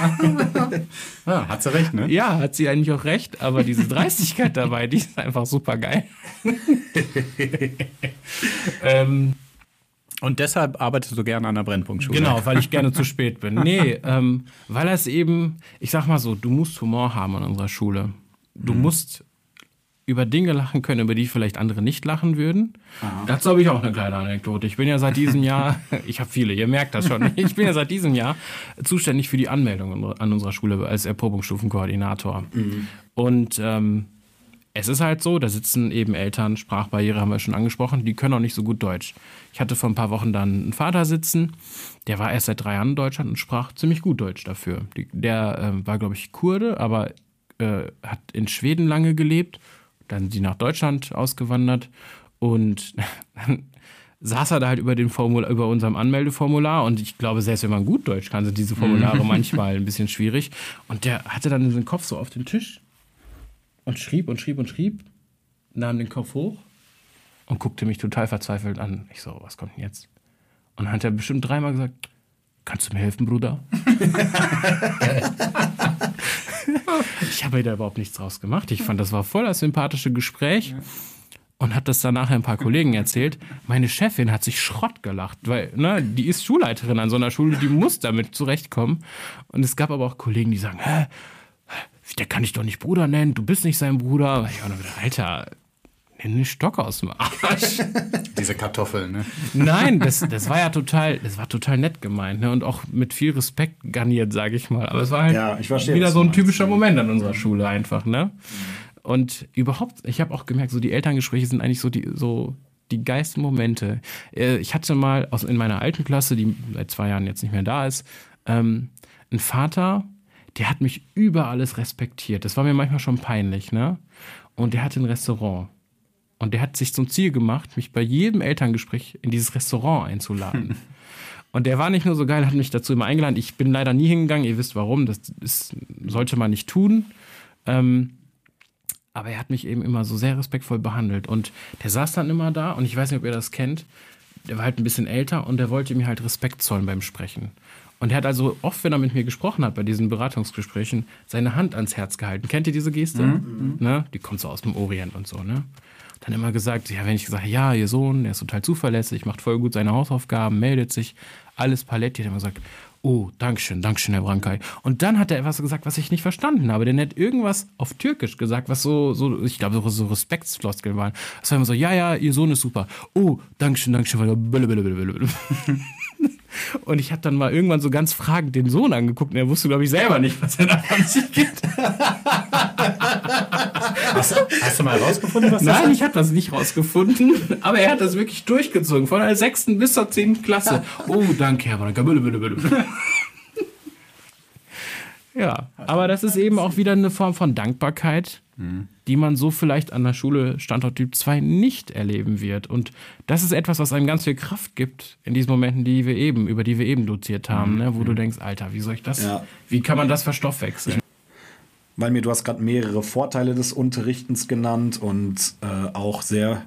Ja, [LAUGHS] hat sie recht, ne? ja, hat sie eigentlich auch recht, aber diese Dreistigkeit [LAUGHS] dabei, die ist einfach super geil. [LAUGHS] ähm, Und deshalb arbeitest du gerne an der Brennpunktschule. Genau, weil ich gerne zu spät bin. Nee, ähm, weil es eben, ich sag mal so, du musst Humor haben in unserer Schule. Du musst über Dinge lachen können, über die vielleicht andere nicht lachen würden. Dazu habe ich auch eine kleine Anekdote. Ich bin ja seit diesem Jahr, [LAUGHS] ich habe viele, ihr merkt das schon, ich bin ja seit diesem Jahr zuständig für die Anmeldung an unserer Schule als Erprobungsstufenkoordinator. Und ähm, es ist halt so, da sitzen eben Eltern, Sprachbarriere haben wir schon angesprochen, die können auch nicht so gut Deutsch. Ich hatte vor ein paar Wochen dann einen Vater sitzen, der war erst seit drei Jahren in Deutschland und sprach ziemlich gut Deutsch dafür. Die, der ähm, war, glaube ich, Kurde, aber äh, hat in Schweden lange gelebt, dann sind die nach Deutschland ausgewandert und [LAUGHS] dann saß er da halt über, den Formular, über unserem Anmeldeformular und ich glaube, selbst wenn man gut Deutsch kann, sind diese Formulare [LAUGHS] manchmal ein bisschen schwierig. Und der hatte dann den Kopf so auf den Tisch und schrieb und schrieb und schrieb, nahm den Kopf hoch und guckte mich total verzweifelt an. Ich so, was kommt denn jetzt? Und dann hat er bestimmt dreimal gesagt, kannst du mir helfen, Bruder? [LAUGHS] ich habe da überhaupt nichts draus gemacht. Ich fand, das war voll das sympathische Gespräch. Und hat das dann nachher ein paar Kollegen erzählt. Meine Chefin hat sich Schrott gelacht, weil ne, die ist Schulleiterin an so einer Schule, die muss damit zurechtkommen. Und es gab aber auch Kollegen, die sagen, hä, der kann ich doch nicht Bruder nennen, du bist nicht sein Bruder. Ich war dann wieder, Alter, nenn den Stock aus dem Arsch. [LAUGHS] Diese Kartoffeln, ne? Nein, das, das war ja total, das war total nett gemeint ne? und auch mit viel Respekt garniert, sage ich mal. Aber es war halt Ja, ich verstehe, wieder was so ein typischer Moment an unserer Schule einfach, ne? Und überhaupt, ich habe auch gemerkt, so die Elterngespräche sind eigentlich so die, so die geilsten Momente. Äh, Ich hatte mal aus, in meiner alten Klasse, die seit zwei Jahren jetzt nicht mehr da ist, ähm, einen Vater, der hat mich über alles respektiert. Das war mir manchmal schon peinlich, ne? Und der hatte ein Restaurant. Und der hat sich zum Ziel gemacht, mich bei jedem Elterngespräch in dieses Restaurant einzuladen. [LAUGHS] Und der war nicht nur so geil, hat mich dazu immer eingeladen. Ich bin leider nie hingegangen, ihr wisst warum, das ist, sollte man nicht tun. Ähm, aber er hat mich eben immer so sehr respektvoll behandelt. Und der saß dann immer da und ich weiß nicht, ob ihr das kennt. Der war halt ein bisschen älter und der wollte mir halt Respekt zollen beim Sprechen. Und er hat also oft, wenn er mit mir gesprochen hat bei diesen Beratungsgesprächen, seine Hand ans Herz gehalten. Kennt ihr diese Geste? Mhm. Ne? Die kommt so aus dem Orient und so, ne? Dann immer gesagt, ja, wenn ich gesagt ja, ihr Sohn, der ist total zuverlässig, macht voll gut seine Hausaufgaben, meldet sich, alles Paletti, hat immer gesagt, oh, Dankeschön, Dankeschön, Herr Brankay. Und dann hat er etwas gesagt, was ich nicht verstanden habe. Denn er hat irgendwas auf Türkisch gesagt, was so, so ich glaube, so, so Respektsfloskeln waren. Das war immer so, ja, ja, Ihr Sohn ist super. Oh, Dankeschön, Dankeschön. [LAUGHS] Und ich habe dann mal irgendwann so ganz fragend den Sohn angeguckt und er wusste, glaube ich, selber nicht, was er da an sich gibt. [LAUGHS] Hast, hast, du mal rausgefunden, was das Nein, ich habe das nicht rausgefunden, aber er hat das wirklich durchgezogen, von der sechsten bis zur zehnten Klasse. Oh, danke, Herr Branka. Ja, aber das ist eben auch wieder eine Form von Dankbarkeit, mhm. die man so vielleicht an der Schule Standort Typ 2 nicht erleben wird. Und das ist etwas, was einem ganz viel Kraft gibt in diesen Momenten, die wir eben, über die wir eben doziert haben, mhm. ne, wo du mhm. denkst, Alter, wie soll ich das, wie kann man das verstoffwechseln? Weil mir, du hast gerade mehrere Vorteile des Unterrichtens genannt und äh, auch sehr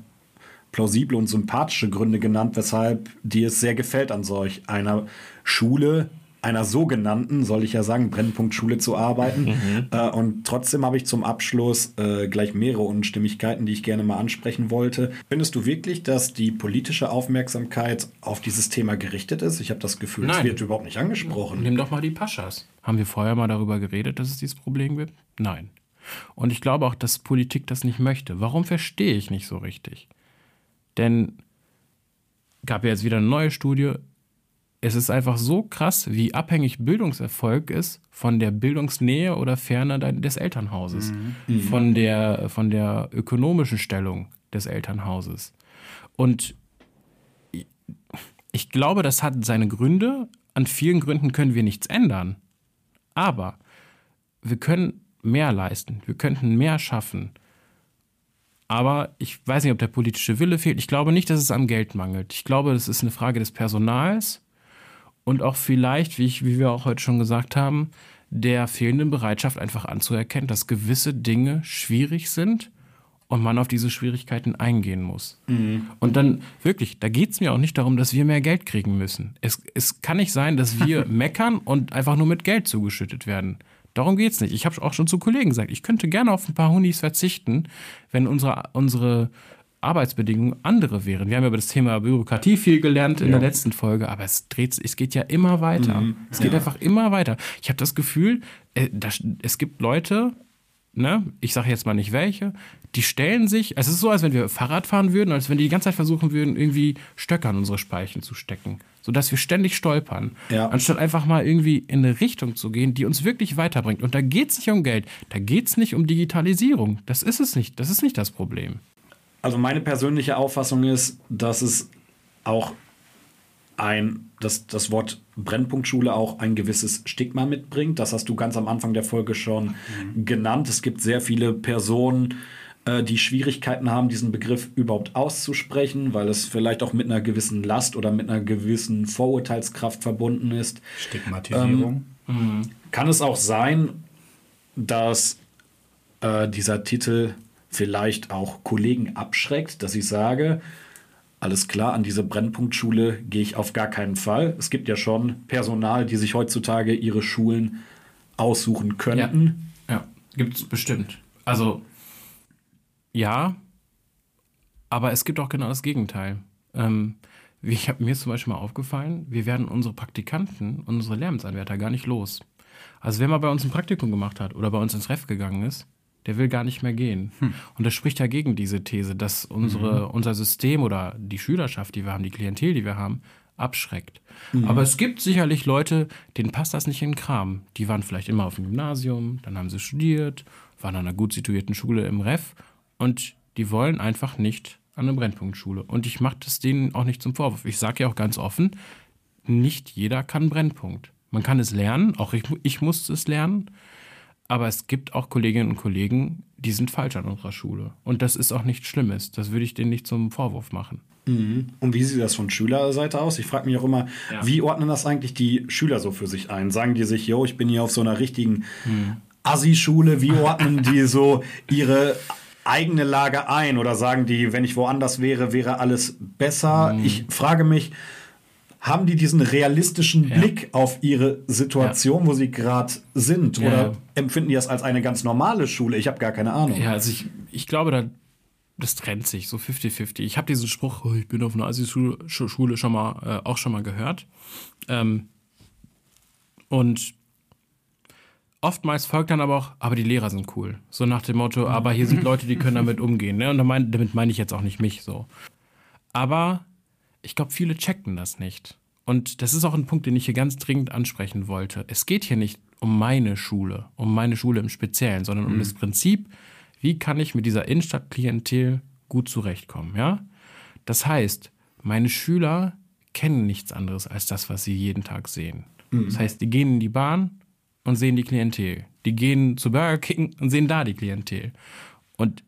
plausible und sympathische Gründe genannt, weshalb dir es sehr gefällt, an solch einer Schule einer sogenannten, soll ich ja sagen, Brennpunktschule zu arbeiten. Mhm. Äh, und trotzdem habe ich zum Abschluss äh, gleich mehrere Unstimmigkeiten, die ich gerne mal ansprechen wollte. Findest du wirklich, dass die politische Aufmerksamkeit auf dieses Thema gerichtet ist? Ich habe das Gefühl, Nein. es wird überhaupt nicht angesprochen. Nimm doch mal die Paschas. Haben wir vorher mal darüber geredet, dass es dieses Problem gibt? Nein. Und ich glaube auch, dass Politik das nicht möchte. Warum verstehe ich nicht so richtig? Denn gab ja jetzt wieder eine neue Studie, es ist einfach so krass, wie abhängig Bildungserfolg ist von der Bildungsnähe oder Ferne des Elternhauses, mhm. mhm. von, der, von der ökonomischen Stellung des Elternhauses. Und ich glaube, das hat seine Gründe. An vielen Gründen können wir nichts ändern. Aber wir können mehr leisten. Wir könnten mehr schaffen. Aber ich weiß nicht, ob der politische Wille fehlt. Ich glaube nicht, dass es am Geld mangelt. Ich glaube, es ist eine Frage des Personals und auch vielleicht, wie, ich, wie wir auch heute schon gesagt haben, der fehlenden Bereitschaft einfach anzuerkennen, dass gewisse Dinge schwierig sind und man auf diese Schwierigkeiten eingehen muss. Mhm. Und dann wirklich, da geht es mir auch nicht darum, dass wir mehr Geld kriegen müssen. Es, es kann nicht sein, dass wir [LAUGHS] meckern und einfach nur mit Geld zugeschüttet werden. Darum geht es nicht. Ich habe auch schon zu Kollegen gesagt, ich könnte gerne auf ein paar Hunis verzichten, wenn unsere, unsere Arbeitsbedingungen andere wären. Wir haben ja über das Thema Bürokratie viel gelernt in ja. der letzten Folge, aber es dreht, es geht ja immer weiter. Mhm. Es geht ja. einfach immer weiter. Ich habe das Gefühl, äh, das, es gibt Leute, ne, ich sage jetzt mal nicht welche, die stellen sich, es ist so, als wenn wir Fahrrad fahren würden, als wenn die die ganze Zeit versuchen würden, irgendwie Stöcker in unsere Speichen zu stecken, sodass wir ständig stolpern, ja. anstatt einfach mal irgendwie in eine Richtung zu gehen, die uns wirklich weiterbringt. Und da geht es nicht um Geld, da geht es nicht um Digitalisierung. Das ist es nicht, das ist nicht das Problem. Also meine persönliche Auffassung ist, dass es auch ein, dass das Wort Brennpunktschule auch ein gewisses Stigma mitbringt. Das hast du ganz am Anfang der Folge schon mhm. genannt. Es gibt sehr viele Personen, äh, die Schwierigkeiten haben, diesen Begriff überhaupt auszusprechen, weil es vielleicht auch mit einer gewissen Last oder mit einer gewissen Vorurteilskraft verbunden ist. Stigmatisierung. Ähm, kann es auch sein, dass äh, dieser Titel vielleicht auch Kollegen abschreckt, dass ich sage, alles klar, an diese Brennpunktschule gehe ich auf gar keinen Fall. Es gibt ja schon Personal, die sich heutzutage ihre Schulen aussuchen könnten. Ja, ja gibt es bestimmt. Also ja, aber es gibt auch genau das Gegenteil. Ähm, ich habe mir zum Beispiel mal aufgefallen, wir werden unsere Praktikanten, unsere Lehramtsanwärter gar nicht los. Also wer mal bei uns ein Praktikum gemacht hat oder bei uns ins Ref gegangen ist, der will gar nicht mehr gehen. Hm. Und das spricht ja gegen diese These, dass unsere, mhm. unser System oder die Schülerschaft, die wir haben, die Klientel, die wir haben, abschreckt. Mhm. Aber es gibt sicherlich Leute, denen passt das nicht in den Kram. Die waren vielleicht immer auf dem Gymnasium, dann haben sie studiert, waren an einer gut situierten Schule im Ref und die wollen einfach nicht an eine Brennpunktschule. Und ich mache das denen auch nicht zum Vorwurf. Ich sage ja auch ganz offen, nicht jeder kann Brennpunkt. Man kann es lernen, auch ich, ich musste es lernen. Aber es gibt auch Kolleginnen und Kollegen, die sind falsch an unserer Schule. Und das ist auch nichts Schlimmes. Das würde ich denen nicht zum Vorwurf machen. Und wie sieht das von Schülerseite aus? Ich frage mich auch immer, Ja. wie ordnen das eigentlich die Schüler so für sich ein? Sagen die sich, yo, ich bin hier auf so einer richtigen Assi-Schule? Wie ordnen die so ihre eigene Lage ein? Oder sagen die, wenn ich woanders wäre, wäre alles besser? Ich frage mich, haben die diesen realistischen Ja. Blick auf ihre Situation, wo sie gerade sind? Ja, Oder ja. empfinden die das als eine ganz normale Schule? Ich habe gar keine Ahnung. Ja, also ich, ich glaube, da, das trennt sich so 50-50. Ich habe diesen Spruch, oh, ich bin auf einer Assi-Schule Schu- Schule schon mal, äh, auch schon mal gehört. Ähm, und oftmals folgt dann aber auch, aber die Lehrer sind cool. So nach dem Motto, aber hier sind Leute, die können damit umgehen. Ne? Und damit meine ich jetzt auch nicht mich so. Aber ich glaube, viele checken das nicht. Und das ist auch ein Punkt, den ich hier ganz dringend ansprechen wollte. Es geht hier nicht um meine Schule, um meine Schule im Speziellen, sondern um das Prinzip, wie kann ich mit dieser Innenstadtklientel gut zurechtkommen, ja? Das heißt, meine Schüler kennen nichts anderes als das, was sie jeden Tag sehen. Das heißt, die gehen in die Bahn und sehen die Klientel. Die gehen zu Burger King und sehen da die Klientel. Und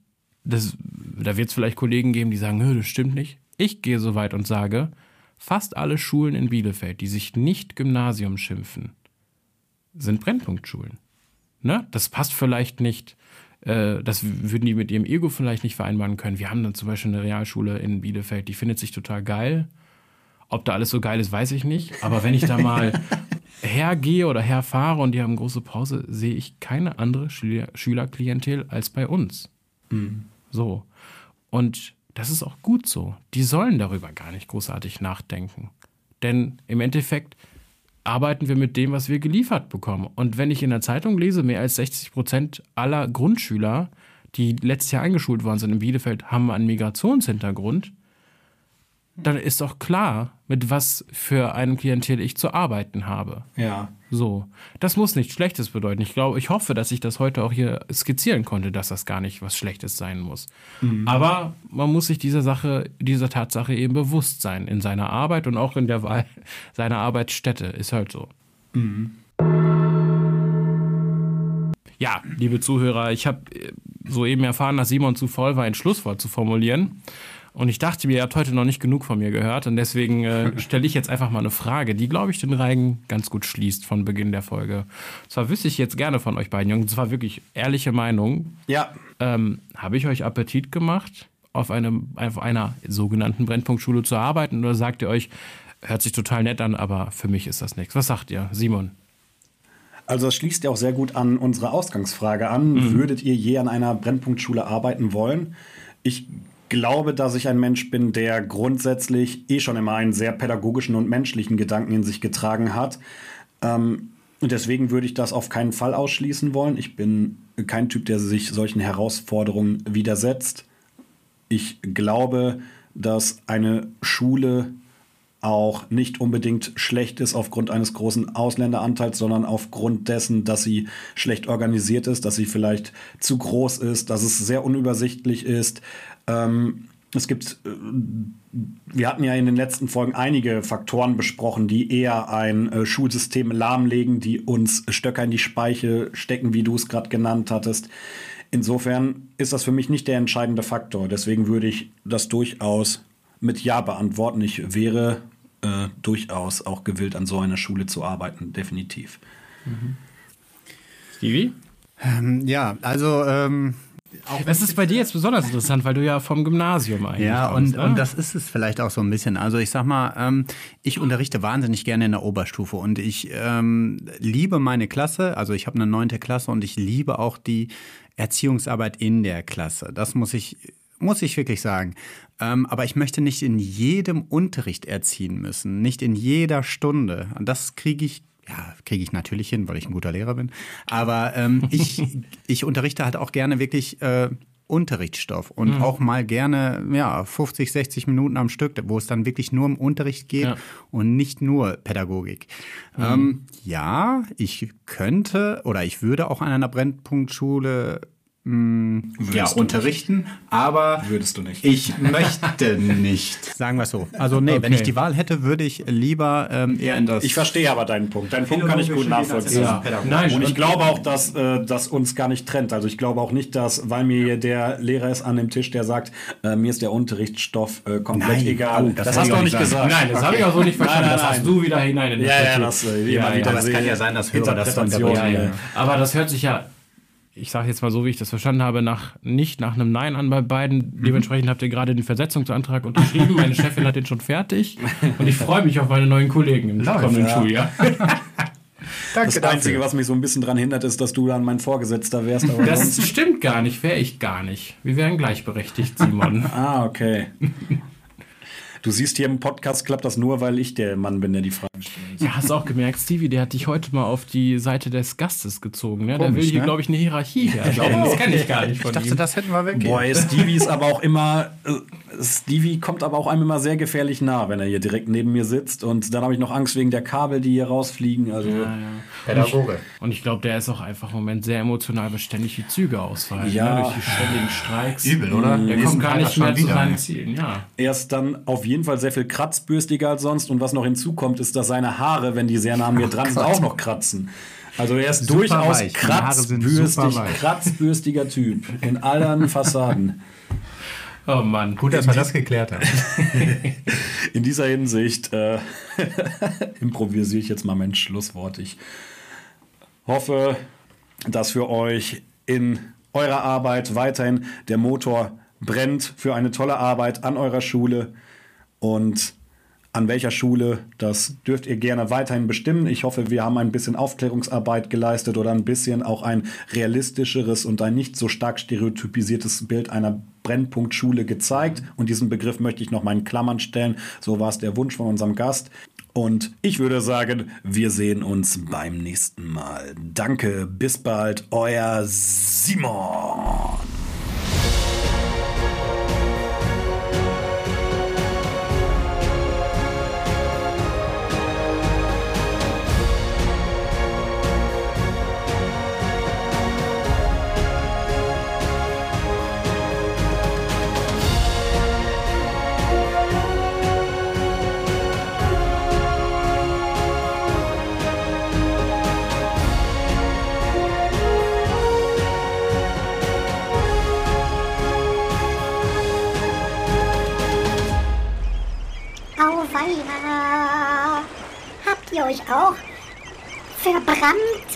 das, da wird es vielleicht Kollegen geben, die sagen, "Nö, das stimmt nicht. Ich gehe so weit und sage, fast alle Schulen in Bielefeld, die sich nicht Gymnasium schimpfen, sind Brennpunktschulen. Ne? Das passt vielleicht nicht. Äh, das würden die mit ihrem Ego vielleicht nicht vereinbaren können. Wir haben dann zum Beispiel eine Realschule in Bielefeld, die findet sich total geil. Ob da alles so geil ist, weiß ich nicht. Aber wenn ich da mal [LAUGHS] hergehe oder herfahre und die haben große Pause, sehe ich keine andere Schüler Schülerklientel als bei uns. So. Und das ist auch gut so. Die sollen darüber gar nicht großartig nachdenken. Denn im Endeffekt arbeiten wir mit dem, was wir geliefert bekommen. Und wenn ich in der Zeitung lese, mehr als 60 Prozent aller Grundschüler, die letztes Jahr eingeschult worden sind in Bielefeld, haben einen Migrationshintergrund, dann ist doch klar, mit was für einem Klientel ich zu arbeiten habe. Ja. So, das muss nichts Schlechtes bedeuten. Ich glaube, ich hoffe, dass ich das heute auch hier skizzieren konnte, dass das gar nicht was Schlechtes sein muss. Aber man muss sich dieser Sache, dieser Tatsache eben bewusst sein in seiner Arbeit und auch in der Wahl [LAUGHS] seiner Arbeitsstätte. Ist halt so. Ja, liebe Zuhörer, ich habe soeben erfahren, dass Simon zu voll war, ein Schlusswort zu formulieren. Und ich dachte mir, ihr habt heute noch nicht genug von mir gehört. Und deswegen äh, [LAUGHS] stelle ich jetzt einfach mal eine Frage, die, glaube ich, den Reigen ganz gut schließt von Beginn der Folge. Zwar wüsste ich jetzt gerne von euch beiden Jungs, zwar wirklich ehrliche Meinung. Ja. Ähm, Habe ich euch Appetit gemacht, auf, einem, auf einer sogenannten Brennpunktschule zu arbeiten? Oder sagt ihr euch, hört sich total nett an, aber für mich ist das nichts? Was sagt ihr, Simon? Also das schließt ja auch sehr gut an unsere Ausgangsfrage an. Mhm. Würdet ihr je an einer Brennpunktschule arbeiten wollen? Ich glaube, dass ich ein Mensch bin, der grundsätzlich eh schon immer einen sehr pädagogischen und menschlichen Gedanken in sich getragen hat. Ähm, und deswegen würde ich das auf keinen Fall ausschließen wollen. Ich bin kein Typ, der sich solchen Herausforderungen widersetzt. Ich glaube, dass eine Schule auch nicht unbedingt schlecht ist aufgrund eines großen Ausländeranteils, sondern aufgrund dessen, dass sie schlecht organisiert ist, dass sie vielleicht zu groß ist, dass es sehr unübersichtlich ist. Ähm, es gibt, äh, wir hatten ja in den letzten Folgen einige Faktoren besprochen, die eher ein äh, Schulsystem lahmlegen, die uns Stöcker in die Speiche stecken, wie du es gerade genannt hattest. Insofern ist das für mich nicht der entscheidende Faktor. Deswegen würde ich das durchaus mit Ja beantworten. Ich wäre äh, durchaus auch gewillt, an so einer Schule zu arbeiten, definitiv. Stevie? Ähm, ja, also ähm, Das ist bei dir jetzt besonders interessant, weil du ja vom Gymnasium eigentlich Ja, kommst, und, ne? und das ist es vielleicht auch so ein bisschen. Also ich sag mal, ähm, ich unterrichte wahnsinnig gerne in der Oberstufe und ich ähm, liebe meine Klasse. Also ich habe eine neunte Klasse und ich liebe auch die Erziehungsarbeit in der Klasse. Das muss ich muss ich wirklich sagen. Ähm, aber ich möchte nicht in jedem Unterricht erziehen müssen, nicht in jeder Stunde. Und das kriege ich ja, kriege ich natürlich hin, weil ich ein guter Lehrer bin. Aber ähm, [LAUGHS] ich, ich unterrichte halt auch gerne wirklich äh, Unterrichtsstoff und Mhm. auch mal gerne ja, 50, 60 Minuten am Stück, wo es dann wirklich nur um Unterricht geht Ja. und nicht nur Pädagogik. Ähm, ja, ich könnte oder ich würde auch an einer Brennpunktschule ja, unterrichten, aber Würdest du nicht. ich möchte nicht. [LAUGHS] Sagen wir es so. Also nee, wenn Okay. ich die Wahl hätte, würde ich lieber ähm, eher in das... Ich verstehe aber deinen Punkt. Deinen Punkt kann ich gut nachvollziehen. Pädagogik. Nein, Und ich glaube auch, dass äh, das uns gar nicht trennt. Also ich glaube auch nicht, dass, weil mir der Lehrer ist an dem Tisch, der sagt, äh, mir ist der Unterrichtsstoff äh, komplett Nein, egal. oh, das das hast du auch nicht nicht gesagt. Nein, das habe ich auch so nicht verstanden. Nein, nein, das hast du wieder hinein in Ja, ja, das äh, Ja, wieder ja, das kann ja sein, dass Hörer das. Ja, Aber das hört sich ja, ich sage jetzt mal so, wie ich das verstanden habe, nach, nicht nach einem Nein an bei beiden. Dementsprechend habt ihr gerade den Versetzungsantrag unterschrieben. Meine Chefin hat den schon fertig. Und ich freue mich auf meine neuen Kollegen im kommenden ja. Schuljahr. [LAUGHS] Das Einzige, was mich so ein bisschen dran hindert, ist, dass du dann mein Vorgesetzter wärst. Aber Das sonst, stimmt gar nicht, wäre ich gar nicht. Wir wären gleichberechtigt, Simon. [LAUGHS] ah, okay. Du siehst hier im Podcast klappt das nur, weil ich der Mann bin, der die Fragen Ja, hast auch gemerkt, Stevie, der hat dich heute mal auf die Seite des Gastes gezogen. Ne? der Komisch, will hier, ne? glaube ich, eine Hierarchie herstellen. Das kenne ich gar nicht von Ich dachte, ihm. das hätten wir weg. Boy, Stevie ist aber auch immer. Äh, Stevie kommt aber auch einem immer sehr gefährlich nah, wenn er hier direkt neben mir sitzt. Und dann habe ich noch Angst wegen der Kabel, die hier rausfliegen. Also. Pädagoge. Und ich glaube, der ist auch einfach im Moment sehr emotional, weil ständig die Züge ausfallen. Ja. Ne? Durch die ständigen Streiks. Übel, oder? Der Nächsten kommt gar nicht mehr zu wieder, seinen. Zielen. Ja. Er ist dann auf jeden Fall sehr viel kratzbürstiger als sonst. Und was noch hinzukommt, ist, dass seine Haare, wenn die sehr nah an mir dran sind, auch noch kratzen. Also er ist Super durchaus weich. Kratzbürstig, kratzbürstiger Typ. In allen Fassaden. Oh Mann. Gut, dass wir das geklärt haben. [LAUGHS] In dieser Hinsicht äh, [LAUGHS] improvisiere ich jetzt mal mein Schlusswort. Ich hoffe, dass für euch in eurer Arbeit weiterhin der Motor brennt für eine tolle Arbeit an eurer Schule und an welcher Schule, das dürft ihr gerne weiterhin bestimmen. Ich hoffe, wir haben ein bisschen Aufklärungsarbeit geleistet oder ein bisschen auch ein realistischeres und ein nicht so stark stereotypisiertes Bild einer Brennpunktschule gezeigt. Und diesen Begriff möchte ich noch mal in Klammern stellen. So war es der Wunsch von unserem Gast. Und ich würde sagen, wir sehen uns beim nächsten Mal. Danke, bis bald, euer Simon. Euch auch verbrannt